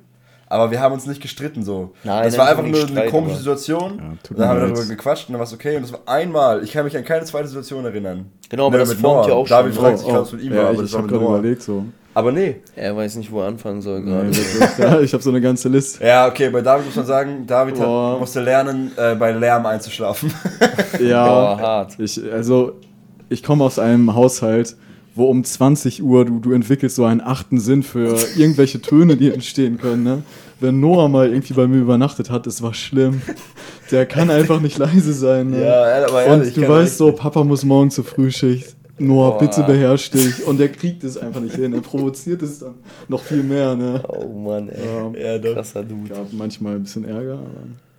Aber wir haben uns nicht gestritten so. Nein, das war einfach nur eine komische Situation. Ja, dann haben wir darüber gequatscht und dann war es okay. Und das war einmal. Ich kann mich an keine zweite Situation erinnern. Genau, aber Nee, das formt ja auch David schon. fragt sich, was mit ihm ja, war, aber ich, das war habe mit gerade Noah. überlegt so. Aber nee. Er weiß nicht, wo er anfangen soll gerade. ja, ich habe so eine ganze Liste. Ja, okay, bei David muss man sagen, David hat, musste lernen, äh, bei Lärm einzuschlafen. Ja, Boah, hart. Ich, also, ich komme aus einem Haushalt, wo um 20 Uhr du, du entwickelst so einen achten Sinn für irgendwelche Töne, die entstehen können. Ne? Wenn Noah mal irgendwie bei mir übernachtet hat, es war schlimm. Der kann einfach nicht leise sein. Ne? Ja, aber ehrlich, Und du weißt so, Papa muss morgen zur Frühschicht. Noah, Boah. bitte beherrsch dich. Und der kriegt es einfach nicht hin. Er provoziert es dann noch viel mehr. Ne? Oh Mann, ey. Ja, Ja, doch. Krasser Dude. gab manchmal ein bisschen Ärger. Aber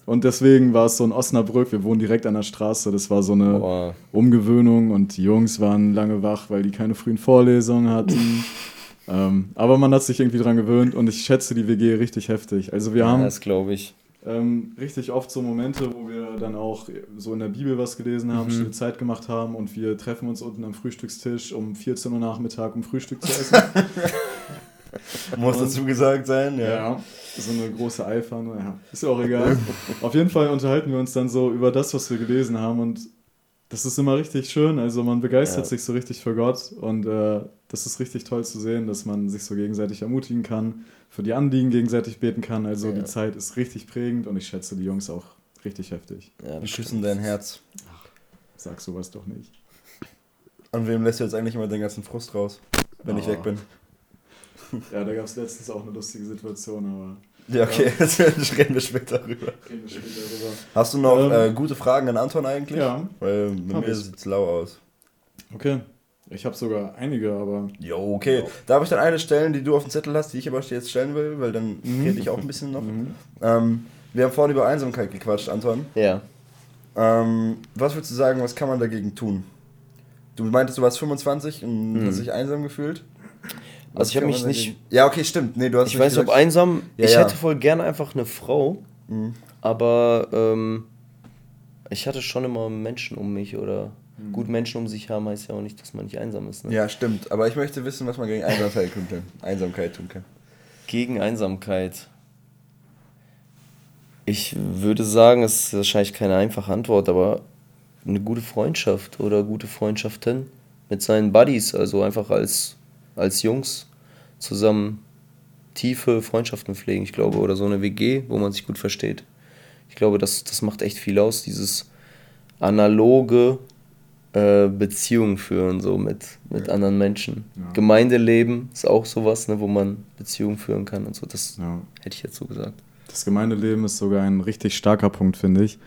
und deswegen war es so in Osnabrück, wir wohnen direkt an der Straße, das war so eine Boah. Umgewöhnung und die Jungs waren lange wach, weil die keine frühen Vorlesungen hatten. ähm, aber man hat sich irgendwie dran gewöhnt und ich schätze die WG richtig heftig. Also wir Ja, haben das glaube ich. ähm, richtig oft so Momente, wo wir dann auch so in der Bibel was gelesen haben, stille Zeit gemacht haben und wir treffen uns unten am Frühstückstisch um 14 Uhr Nachmittag, um Frühstück zu essen. Muss dazu gesagt sein, ja. Ja, so eine große Eifern, ja, ist ja auch egal. Auf jeden Fall unterhalten wir uns dann so über das, was wir gelesen haben und das ist immer richtig schön. Also man begeistert Ja. sich so richtig für Gott und äh, das ist richtig toll zu sehen, dass man sich so gegenseitig ermutigen kann, für die Anliegen gegenseitig beten kann. Also Ja. die Zeit ist richtig prägend und ich schätze die Jungs auch richtig heftig. Ja, Wir das küssen dein Herz. Sag sowas doch nicht. An wem lässt du jetzt eigentlich immer den ganzen Frust raus, wenn ich Oh. weg bin? Ja, da gab es letztens auch eine lustige Situation, aber Ja, okay, das reden wir später drüber. reden wir später darüber. Hast du noch Ähm, äh, gute Fragen an Anton eigentlich? Ja, Weil bei mir ich. sieht es lau aus. okay. Ich habe sogar einige, aber Jo, okay. Darf ich dann eine stellen, die du auf dem Zettel hast, die ich aber jetzt stellen will? Weil dann rede ich auch ein bisschen noch. Ähm, wir haben vorhin über Einsamkeit gequatscht, Anton. Ja. Ähm, was würdest du sagen, was kann man dagegen tun? Du meintest, du warst 25 und Mhm. hast dich einsam gefühlt. Also ich habe mich nicht. Ja, okay, stimmt. Nee, du hast Ich weiß nicht, ob einsam. Ja, ich ja. hätte voll gerne einfach eine Frau, Mhm. aber ähm, ich hatte schon immer Menschen um mich oder Mhm. gut Menschen um sich haben heißt ja auch nicht, dass man nicht einsam ist. Ne? Ja, stimmt. Aber ich möchte wissen, was man gegen Einsamkeit tun kann. Einsamkeit tun kann. Gegen Einsamkeit. Ich würde sagen, es ist wahrscheinlich keine einfache Antwort, aber eine gute Freundschaft oder gute Freundschaften mit seinen Buddies, also einfach als, als Jungs zusammen tiefe Freundschaften pflegen, ich glaube, oder so eine WG, wo man sich gut versteht. Ich glaube, das, das macht echt viel aus, dieses analoge äh, Beziehungen führen, so mit, mit anderen Menschen. Ja. Gemeindeleben ist auch sowas, ne, wo man Beziehungen führen kann und so. Das ja. hätte ich jetzt so gesagt. Das Gemeindeleben ist sogar ein richtig starker Punkt, finde ich.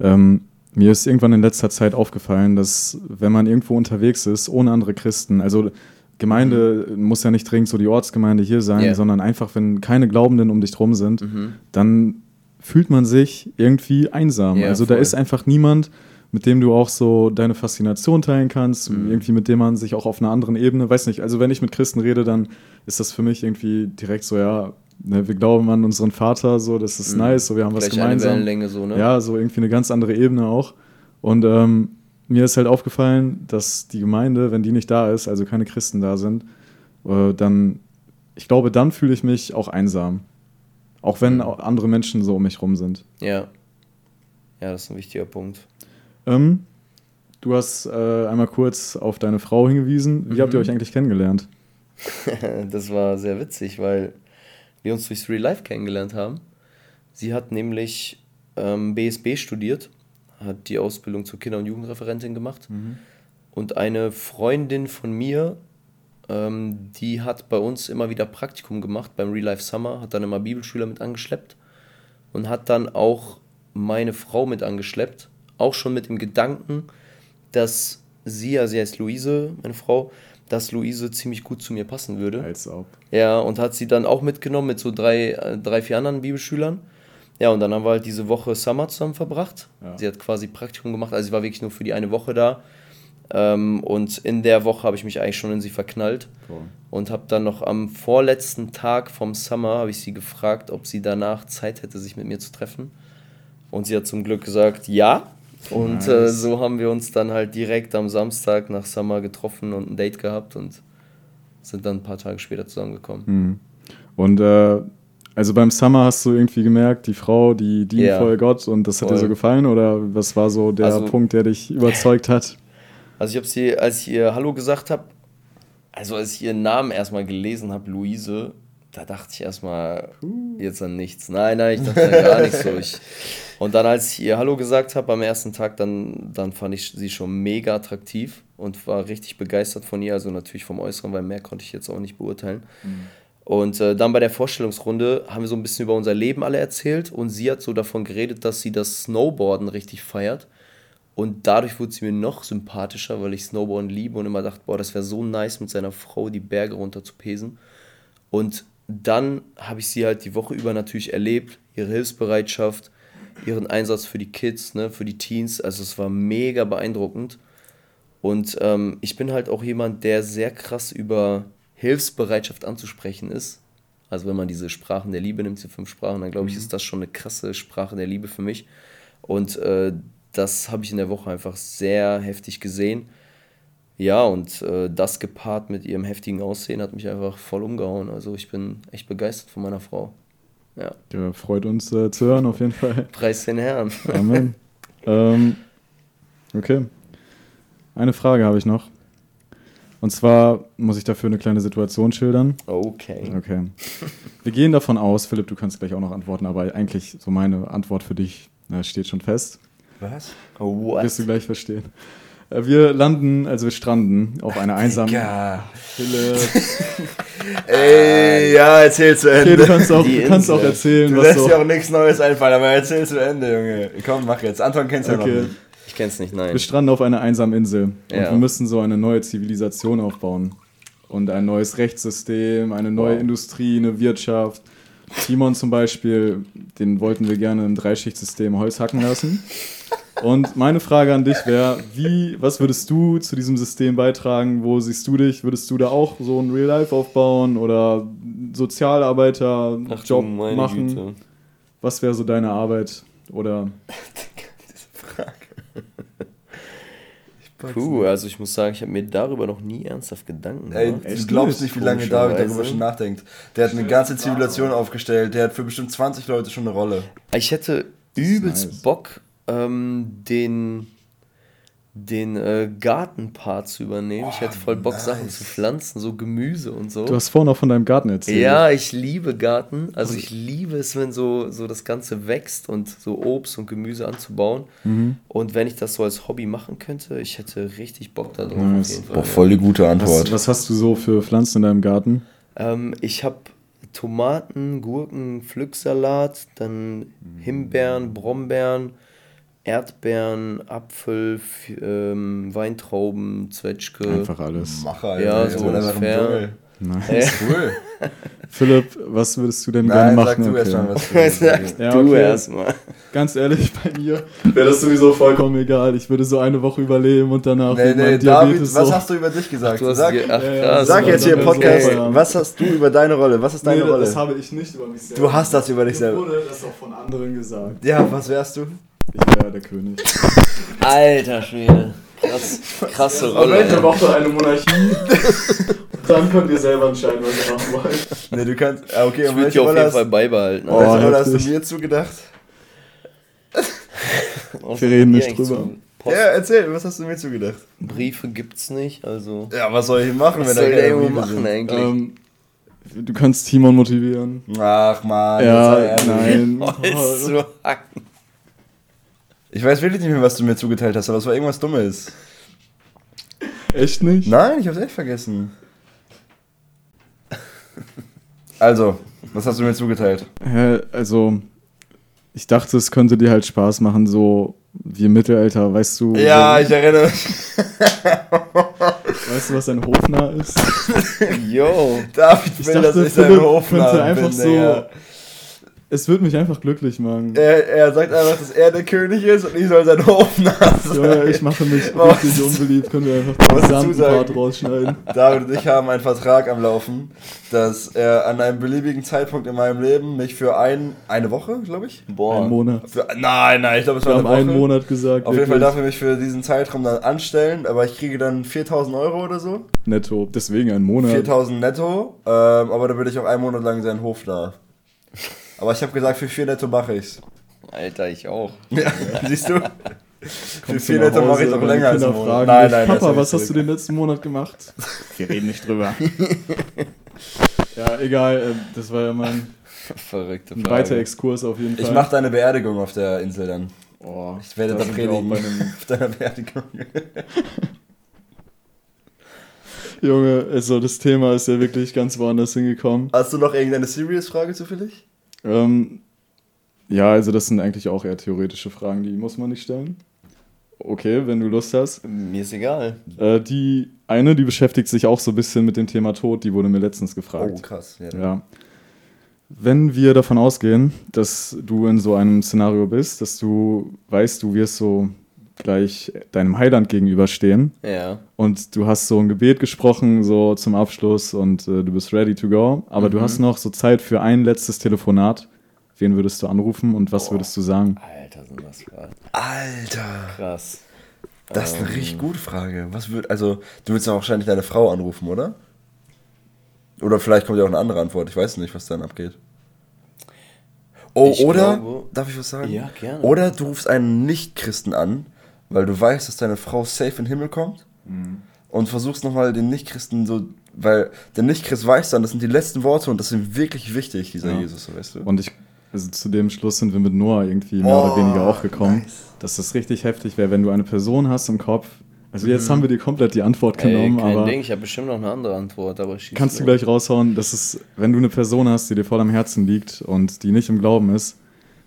Ähm, mir ist irgendwann in letzter Zeit aufgefallen, dass wenn man irgendwo unterwegs ist, ohne andere Christen, also Gemeinde muss ja nicht dringend so die Ortsgemeinde hier sein, Ja. sondern einfach, wenn keine Glaubenden um dich drum sind, Mhm. dann fühlt man sich irgendwie einsam. Ja, also da voll. ist einfach niemand, mit dem du auch so deine Faszination teilen kannst, Mhm. irgendwie mit dem man sich auch auf einer anderen Ebene, weiß nicht, also wenn ich mit Christen rede, dann ist das für mich irgendwie direkt so, ja, ne, wir glauben an unseren Vater, so, das ist Mhm. nice, so, wir haben was Gleich eine gemeinsam. Wellenlänge so, ne? Ja, so irgendwie eine ganz andere Ebene auch. Und ähm, mir ist halt aufgefallen, dass die Gemeinde, wenn die nicht da ist, also keine Christen da sind, äh, dann, ich glaube, dann fühle ich mich auch einsam. Auch wenn auch andere Menschen so um mich rum sind. Ja. Ja, das ist ein wichtiger Punkt. Ähm, du hast äh, einmal kurz auf deine Frau hingewiesen. Wie habt ihr Mhm. euch eigentlich kennengelernt? das war sehr witzig, weil wir uns durchs Real Life kennengelernt haben. Sie hat nämlich ähm, BSB studiert, hat die Ausbildung zur Kinder- und Jugendreferentin gemacht. Und eine Freundin von mir, ähm, die hat bei uns immer wieder Praktikum gemacht beim Real Life Summer, hat dann immer Bibelschüler mit angeschleppt und hat dann auch meine Frau mit angeschleppt. Auch schon mit dem Gedanken, dass sie, also sie heißt Luise, meine Frau, dass Luise ziemlich gut zu mir passen würde. Als ob. Ja, und hat sie dann auch mitgenommen mit so drei, äh, drei vier anderen Bibelschülern. Ja, und dann haben wir halt diese Woche Summer zusammen verbracht. Ja. Sie hat quasi Praktikum gemacht, also sie war wirklich nur für die eine Woche da. Ähm, und in der Woche habe ich mich eigentlich schon in sie verknallt Boah. und habe dann noch am vorletzten Tag vom Summer habe ich sie gefragt, ob sie danach Zeit hätte, sich mit mir zu treffen. Und sie hat zum Glück gesagt, ja. Und äh, Nice. so haben wir uns dann halt direkt am Samstag nach Summer getroffen und ein Date gehabt und sind dann ein paar Tage später zusammengekommen. Mhm. Und äh, also beim Summer hast du irgendwie gemerkt, die Frau, die dient Ja. voll Gott und das hat dir Voll. so gefallen oder was war so der Also- Punkt, der dich überzeugt hat? Also ich habe sie, als ich ihr Hallo gesagt habe, also als ich ihren Namen erstmal gelesen habe, Luise, da dachte ich erstmal jetzt an nichts. Nein, nein, ich dachte an gar nichts so. Ich, und dann, als ich ihr Hallo gesagt habe am ersten Tag, dann, dann fand ich sie schon mega attraktiv und war richtig begeistert von ihr. Also natürlich vom Äußeren, weil mehr konnte ich jetzt auch nicht beurteilen. Und äh, dann bei der Vorstellungsrunde haben wir so ein bisschen über unser Leben alle erzählt und sie hat so davon geredet, dass sie das Snowboarden richtig feiert. Und dadurch wurde sie mir noch sympathischer, weil ich Snowboarden liebe und immer dachte, boah, das wäre so nice, mit seiner Frau die Berge runter zu pesen. Und dann habe ich sie halt die Woche über natürlich erlebt, ihre Hilfsbereitschaft, ihren Einsatz für die Kids, ne, für die Teens. Also es war mega beeindruckend. Und ähm, ich bin halt auch jemand, der sehr krass über Hilfsbereitschaft anzusprechen ist. Also wenn man diese Sprachen der Liebe nimmt, diese fünf Sprachen, dann glaube ich, ist das schon eine krasse Sprache der Liebe für mich. Und äh, das habe ich in der Woche einfach sehr heftig gesehen. Ja, und äh, das gepaart mit ihrem heftigen Aussehen hat mich einfach voll umgehauen. Also ich bin echt begeistert von meiner Frau. Ja, Ja, freut uns äh, zu hören auf jeden Fall. preis den Herrn. Amen. ähm, okay. Eine Frage habe ich noch. Und zwar muss ich dafür eine kleine Situation schildern. Okay. Okay. Wir gehen davon aus, Philipp, du kannst gleich auch noch antworten, aber eigentlich so meine Antwort für dich äh, steht schon fest. Was? What? Wirst du gleich verstehen. Äh, Wir landen, also wir stranden auf einer einsamen. Ja. Philipp. Ey, ja, erzähl zu Okay, Ende. du kannst auch, du kannst auch erzählen, Du was lässt so. dir auch nichts Neues einfallen, aber erzähl zu Ende, Junge. Komm, mach jetzt. Anton kennst du ja noch Okay. nicht. Ich kenn's nicht, nein. Wir stranden auf einer einsamen Insel und Ja. wir müssen so eine neue Zivilisation aufbauen. Und ein neues Rechtssystem, eine neue Wow. Industrie, eine Wirtschaft. Timon zum Beispiel, den wollten wir gerne im Dreischichtsystem Holz hacken lassen. Und meine Frage an dich wäre, wie, was würdest du zu diesem System beitragen? Wo siehst du dich? Würdest du da auch so ein Real Life aufbauen oder Sozialarbeiter Ach du Job meine machen? Güte. Was wäre so deine Arbeit? Oder Puh, also ich muss sagen, ich habe mir darüber noch nie ernsthaft Gedanken Ey, gemacht. du Echt glaubst nicht? wie lange David darüber schon nachdenkt. Der hat eine ganze Zivilisation aufgestellt, der hat für bestimmt 20 Leute schon eine Rolle. Ich hätte übelst nice. Bock, ähm, den, den äh, Gartenpart zu übernehmen. ich hätte voll Bock, nice. Sachen zu pflanzen, so Gemüse und so. du hast vorhin auch von deinem Garten erzählt. Ja, ich liebe Garten. Also ich liebe es, wenn so, so das Ganze wächst und so Obst und Gemüse anzubauen. Mhm. Und wenn ich das so als Hobby machen könnte, ich hätte richtig Bock darauf. Fall, Boah, voll die gute Antwort. Was, was hast du so für Pflanzen in deinem Garten? Ähm, ich habe Tomaten, Gurken, Pflücksalat, dann Himbeeren, Brombeeren, Erdbeeren, Apfel, ähm, Weintrauben, Zwetschge. Einfach alles. Macher, Ja, ey, so ungefähr. Nice. Cool. Philipp, was würdest du denn gerne Nein, machen? sag du erst Okay. mal was. Sag Ja, du okay. erstmal. Ganz ehrlich, bei mir wäre das sowieso vollkommen egal. Ich würde so eine Woche überleben und danach Nee, nee, David, was so. hast du über dich gesagt? Du Sag, ach, Ja, ja, krass, sag jetzt hier im Podcast, so was hast du über deine Rolle? Was ist deine nee, Rolle? das habe ich nicht über mich selber. Du hast das über dich selber. wurde das auch von anderen gesagt. Ja, was wärst du? Ich wäre der König. Alter Schwede. Krass, krasse Moment, Rolle. Woche eine Monarchie. Dann könnt ihr selber entscheiden, was ihr machen wollt. Nee, du kannst. ah, Okay, Ich würde welche die auf jeden hast, Fall beibehalten. welche Oh, Rolle hast du mir zugedacht? Wir reden nicht drüber. Post Ja, erzähl, was hast du mir zugedacht? Briefe gibt's nicht, also. Ja, was soll ich machen, Was wenn soll da der keine Briefe machen sind? eigentlich? Ähm, du kannst Timon motivieren. Ach man, Ja, nein. Hacken. Ich weiß wirklich nicht mehr, was du mir zugeteilt hast, aber es war irgendwas Dummes. Echt nicht? Nein, ich hab's echt vergessen. Also, was hast du mir zugeteilt? Hä, also, ich dachte, es könnte dir halt Spaß machen, so wie im Mittelalter, weißt du? Ja, so, ich erinnere mich. Weißt du, was ein Hofnarr ist? Yo. David Ich will, dachte, dass ich Philipp Hofnarr könnte einfach bin, so- Digga. Es würde mich einfach glücklich machen. Er, er sagt einfach, dass er der König ist und ich soll sein Hofnarr sein. Junge, ich mache mich Man richtig unbeliebt. Können wir einfach den gesamten Part rausschneiden. David und ich haben einen Vertrag am Laufen, dass er an einem beliebigen Zeitpunkt in meinem Leben mich für ein, eine Woche, glaube ich? Boah. Einen Monat. Für, nein, nein, ich glaube, es Wir war haben eine Woche. einen Monat gesagt. Auf jeden Fall wirklich. darf er mich für diesen Zeitraum dann anstellen, aber ich kriege dann 4000 Euro oder so. Netto. Deswegen einen Monat. 4000 netto, ähm, aber dann würde ich auch einen Monat lang sein Hof da. Aber ich habe gesagt, für 4 netto mache ich's. Alter, ich auch. Ja, siehst du? Für Kommst 4 du nach netto mache ich deine länger als einen Monat. fragen Nein, nein, Papa, was hast du den letzten Monat gemacht? Wir reden nicht drüber. ja, egal. äh, Das war ja mal ein, Verrückte Frage. weiter Exkurs auf jeden Fall. Ich mache deine Beerdigung auf der Insel dann. Oh, Ich werde da predigen. Auf deiner Beerdigung. Junge, also das Thema ist ja wirklich ganz woanders hingekommen. Hast du noch irgendeine Serious-Frage zufällig? Ähm, ja, also das sind eigentlich auch eher theoretische Fragen, die muss man nicht stellen. Okay, wenn du Lust hast. Mir ist egal. Äh, die eine, die beschäftigt sich auch so ein bisschen mit dem Thema Tod, die wurde mir letztens gefragt. Oh, krass. Ja. Ja. Wenn wir davon ausgehen, dass du in so einem Szenario bist, dass du weißt, du wirst so gleich deinem Heiland gegenüberstehen Ja. und du hast so ein Gebet gesprochen, so zum Abschluss und äh, du bist ready to go, aber du Mhm. hast noch so Zeit für ein letztes Telefonat. Wen würdest du anrufen und was würdest du sagen? Alter, sind das Fragen. Alter. Krass. Das ist eine Ähm, richtig gute Frage. Was wird, also, du willst ja wahrscheinlich deine Frau anrufen, oder? Oder vielleicht kommt ja auch eine andere Antwort. Ich weiß nicht, was dann abgeht. Oh, Ich oder, glaube- darf ich was sagen? Ja, gerne. Oder du rufst einen Nicht-Christen an, weil du weißt, dass deine Frau safe in den Himmel kommt und versuchst nochmal den Nicht-Christen so, weil der Nicht-Christ weiß dann, das sind die letzten Worte und das sind wirklich wichtig, dieser Ja. Jesus, so weißt du? Und ich, also zu dem Schluss sind wir mit Noah irgendwie mehr oder Oh, weniger auch gekommen, nice. dass das richtig heftig wäre, wenn du eine Person hast im Kopf. Also jetzt haben wir dir komplett die Antwort genommen, Ey, kein aber Ding, ich habe bestimmt noch eine andere Antwort, aber kannst du gleich raushauen, dass es, wenn du eine Person hast, die dir voll am Herzen liegt und die nicht im Glauben ist,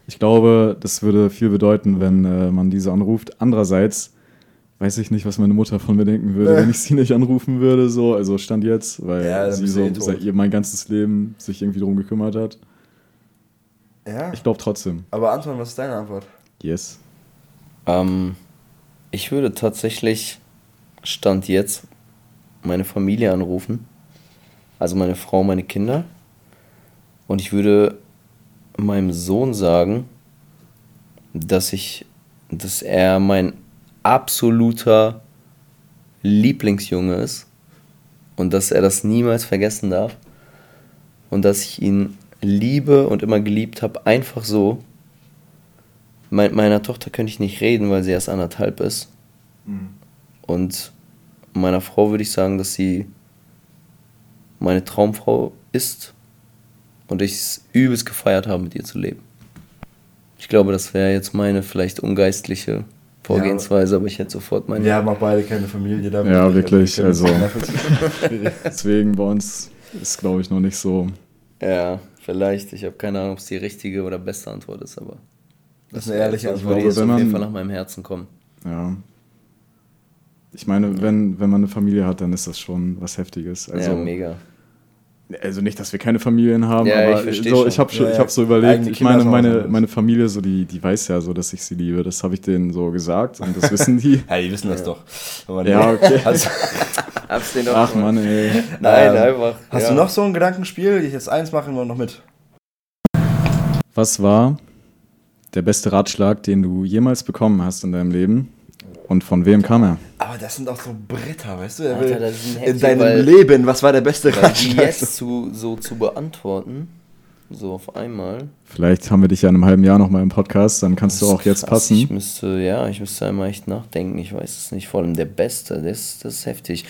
ich glaube, das würde viel bedeuten, wenn äh, man diese anruft. Andererseits weiß ich nicht, was meine Mutter von mir denken würde, wenn ich sie nicht anrufen würde, so, also stand jetzt, weil Ja, sie so eh seit ihr mein ganzes Leben sich irgendwie drum gekümmert hat. Ja. Ich glaube trotzdem. Aber Anton, was ist deine Antwort? Yes. Ähm, ich würde tatsächlich Stand jetzt meine Familie anrufen. Also meine Frau, meine Kinder. Und ich würde meinem Sohn sagen, dass ich, dass er mein absoluter Lieblingsjunge ist. Und dass er das niemals vergessen darf. Und dass ich ihn liebe und immer geliebt habe, einfach so. Mit meiner Tochter könnte ich nicht reden, weil sie erst anderthalb ist. Und meiner Frau würde ich sagen, dass sie meine Traumfrau ist und ich es übelst gefeiert habe, mit ihr zu leben. Ich glaube, das wäre jetzt meine vielleicht ungeistliche Vorgehensweise, aber ich hätte sofort meine. Wir haben auch beide keine Familie. Da Ja, wir wirklich, also-. Deswegen bei uns ist, glaube ich, noch nicht so. Ja, vielleicht. Ich habe keine Ahnung, ob es die richtige oder beste Antwort ist, aber Das ist eine ehrliche Antwort. würde jetzt wenn auf jeden man- Fall nach meinem Herzen kommen. Ja. Ich meine, wenn, wenn man eine Familie hat, dann ist das schon was Heftiges. Also, ja, mega. Also nicht, dass wir keine Familien haben, Ja, ich aber versteh so, ich habe Ja, ich hab so überlegt, ich meine, meine, meine Familie, so, die, die weiß ja so, dass ich sie liebe. Das habe ich denen so gesagt und das wissen die. Ja, die wissen das doch. Aber Ja, okay. Hast, Hab's den doch Ach. Mann, ey. Nein, Ähm, einfach. hast ja. du noch so ein Gedankenspiel? Ich jetzt eins machen wir noch mit. Was war der beste Ratschlag, den du jemals bekommen hast in deinem Leben? Und von wem kam er? Aber das sind auch so Bretter, weißt du? Er Alter, will das ist ein in deinem weil- Leben, was war der beste Ratschlag? jetzt zu, so zu beantworten, so auf einmal. Vielleicht haben wir dich ja in einem halben Jahr nochmal im Podcast, dann kannst du auch jetzt krass. passen. Ich müsste, ja, ich müsste einmal echt nachdenken. Ich weiß es nicht. Vor allem der Beste, das, das ist heftig.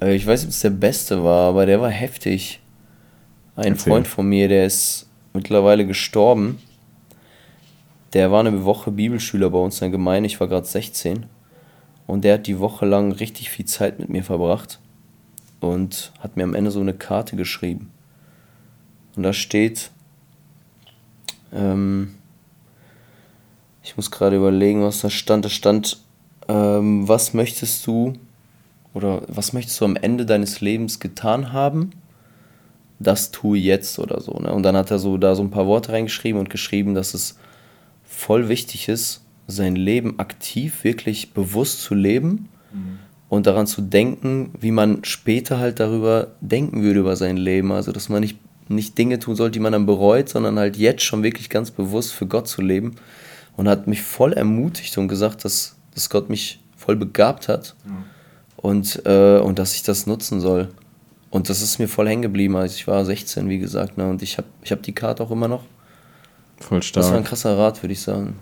Äh, Ich weiß nicht, ob es der Beste war, aber der war heftig. Ein Erzähl. Freund von mir, der ist mittlerweile gestorben. Der war eine Woche Bibelschüler bei uns in der Gemeinde. Ich war gerade 16. Und der hat die Woche lang richtig viel Zeit mit mir verbracht. Und hat mir am Ende so eine Karte geschrieben. Und da steht, ähm, ich muss gerade überlegen, was da stand. Da stand, ähm, was möchtest du oder was möchtest du am Ende deines Lebens getan haben? Das tue jetzt oder so. Ne? Und dann hat er so da so ein paar Worte reingeschrieben und geschrieben, dass es voll wichtig ist, sein Leben aktiv, wirklich bewusst zu leben und daran zu denken, wie man später halt darüber denken würde über sein Leben. Also, dass man nicht, nicht Dinge tun sollte, die man dann bereut, sondern halt jetzt schon wirklich ganz bewusst für Gott zu leben. Und hat mich voll ermutigt und gesagt, dass, dass Gott mich voll begabt hat und, äh, und dass ich das nutzen soll. Und das ist mir voll hängen geblieben. Also ich war 16, wie gesagt, ne? und ich habe ich hab die Karte auch immer noch. Voll Das war ein stark. krasser Rat, würde ich sagen.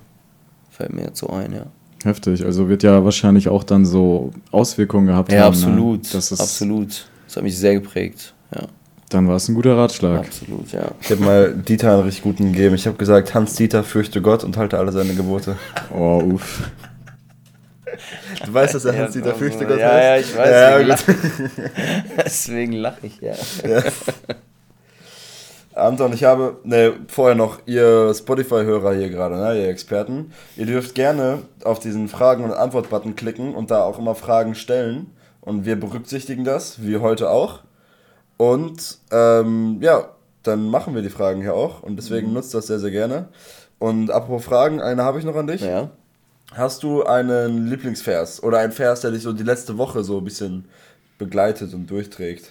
Fällt mir jetzt so ein, ja. Heftig. Also wird ja wahrscheinlich auch dann so Auswirkungen gehabt Ja, haben. absolut. Ne? Das ist, absolut. Das hat mich sehr geprägt. Ja, Dann war es ein guter Ratschlag. absolut, ja. Ich habe mal Dieter einen richtig guten gegeben. Ich habe gesagt, Hans Dieter, fürchte Gott und halte alle seine Gebote. Oh, uff. Du weißt, dass er Ja, Hans Dieter fürchte Gott ja, heißt? ja, ich weiß, Ja, deswegen gut. Deswegen lache ich, ja. Anton, ich habe ne, vorher noch ihr Spotify-Hörer hier gerade, ne, ihr Experten. Ihr dürft gerne auf diesen Fragen- und Antwort-Button klicken und da auch immer Fragen stellen. Und wir berücksichtigen das, wie heute auch. Und ähm, ja, dann machen wir die Fragen hier auch. Und deswegen nutzt das sehr, sehr gerne. Und apropos Fragen, eine habe ich noch an dich. Ja. Hast du einen Lieblingsvers oder einen Vers, der dich so die letzte Woche so ein bisschen begleitet und durchträgt?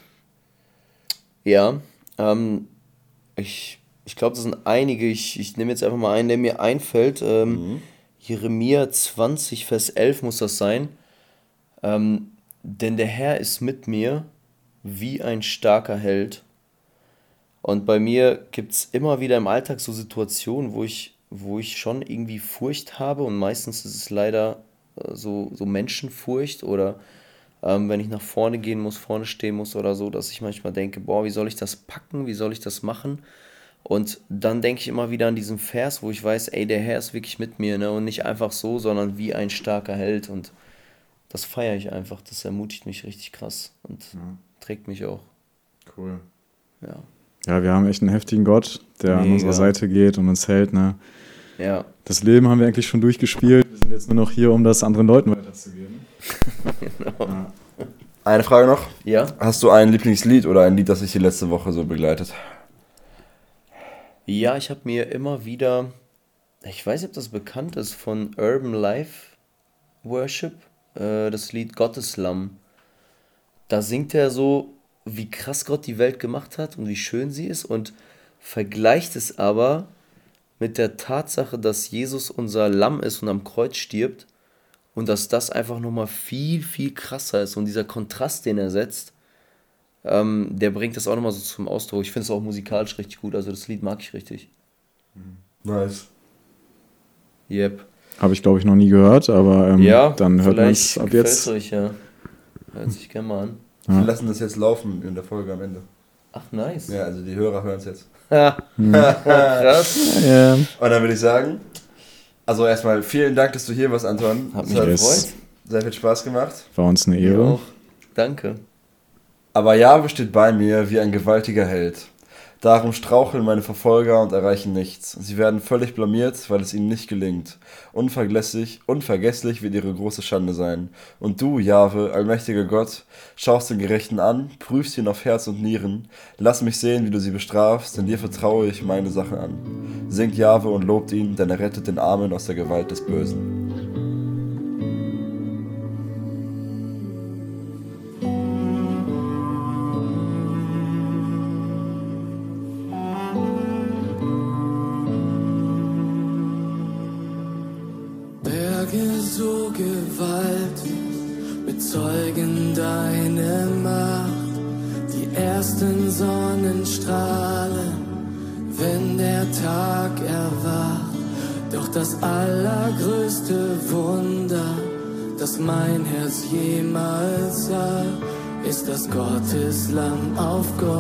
Ja, ähm, ich, ich glaube, das sind einige. Ich, ich nehme jetzt einfach mal einen, der mir einfällt. Ähm, Jeremia 20, Vers 11 muss das sein. Ähm, denn der Herr ist mit mir wie ein starker Held. Und bei mir gibt es immer wieder im Alltag so Situationen, wo ich, wo ich schon irgendwie Furcht habe. Und meistens ist es leider äh, so, so Menschenfurcht oder ähm, wenn ich nach vorne gehen muss, vorne stehen muss oder so, dass ich manchmal denke, boah, wie soll ich das packen, wie soll ich das machen? Und dann denke ich immer wieder an diesen Vers, wo ich weiß, ey, der Herr ist wirklich mit mir, ne? Und nicht einfach so, sondern wie ein starker Held. Und das feiere ich einfach. Das ermutigt mich richtig krass und trägt mich auch. Cool. Ja. Ja, wir haben echt einen heftigen Gott, der an Mega. unserer Seite geht und uns hält. Ne? Ja. Das Leben haben wir eigentlich schon durchgespielt. Wir sind jetzt nur noch hier, um das anderen Leuten weiterzugeben. Ja. Eine Frage noch. Ja? Hast du ein Lieblingslied oder ein Lied, das dich die letzte Woche so begleitet? Ja, ich habe mir immer wieder, ich weiß nicht, ob das bekannt ist, von Urban Life Worship, äh, das Lied Gotteslamm. Da singt er so, wie krass Gott die Welt gemacht hat und wie schön sie ist und vergleicht es aber mit der Tatsache, dass Jesus unser Lamm ist und am Kreuz stirbt und dass das einfach nochmal viel, viel krasser ist und dieser Kontrast, den er setzt, ähm, der bringt das auch nochmal so zum Ausdruck. Ich finde es auch musikalisch richtig gut, also das Lied mag ich richtig. Nice. Yep. Habe ich, glaube ich, noch nie gehört, aber ähm, Ja, dann hört man es ab jetzt. euch, ja. Hört sich gerne mal an. Wir lassen das jetzt laufen in der Folge am Ende. Ach, nice. Ja, also die Hörer hören es jetzt. Ha. Krass. Ja. Und dann würde ich sagen, also erstmal vielen Dank, dass du hier warst, Anton. Hat mich gefreut. sehr viel Spaß gemacht. War uns eine Ehre. auch. Danke. Aber Jahwe steht bei mir wie ein gewaltiger Held. Darum straucheln meine Verfolger und erreichen nichts. Sie werden völlig blamiert, weil es ihnen nicht gelingt. Unvergesslich, unvergesslich wird ihre große Schande sein. Und du, Jahwe, allmächtiger Gott, schaust den Gerechten an, prüfst ihn auf Herz und Nieren. Lass mich sehen, wie du sie bestrafst, denn dir vertraue ich meine Sachen an. Singt Jahwe und lobt ihn, denn er rettet den Armen aus der Gewalt des Bösen. Gotteslamm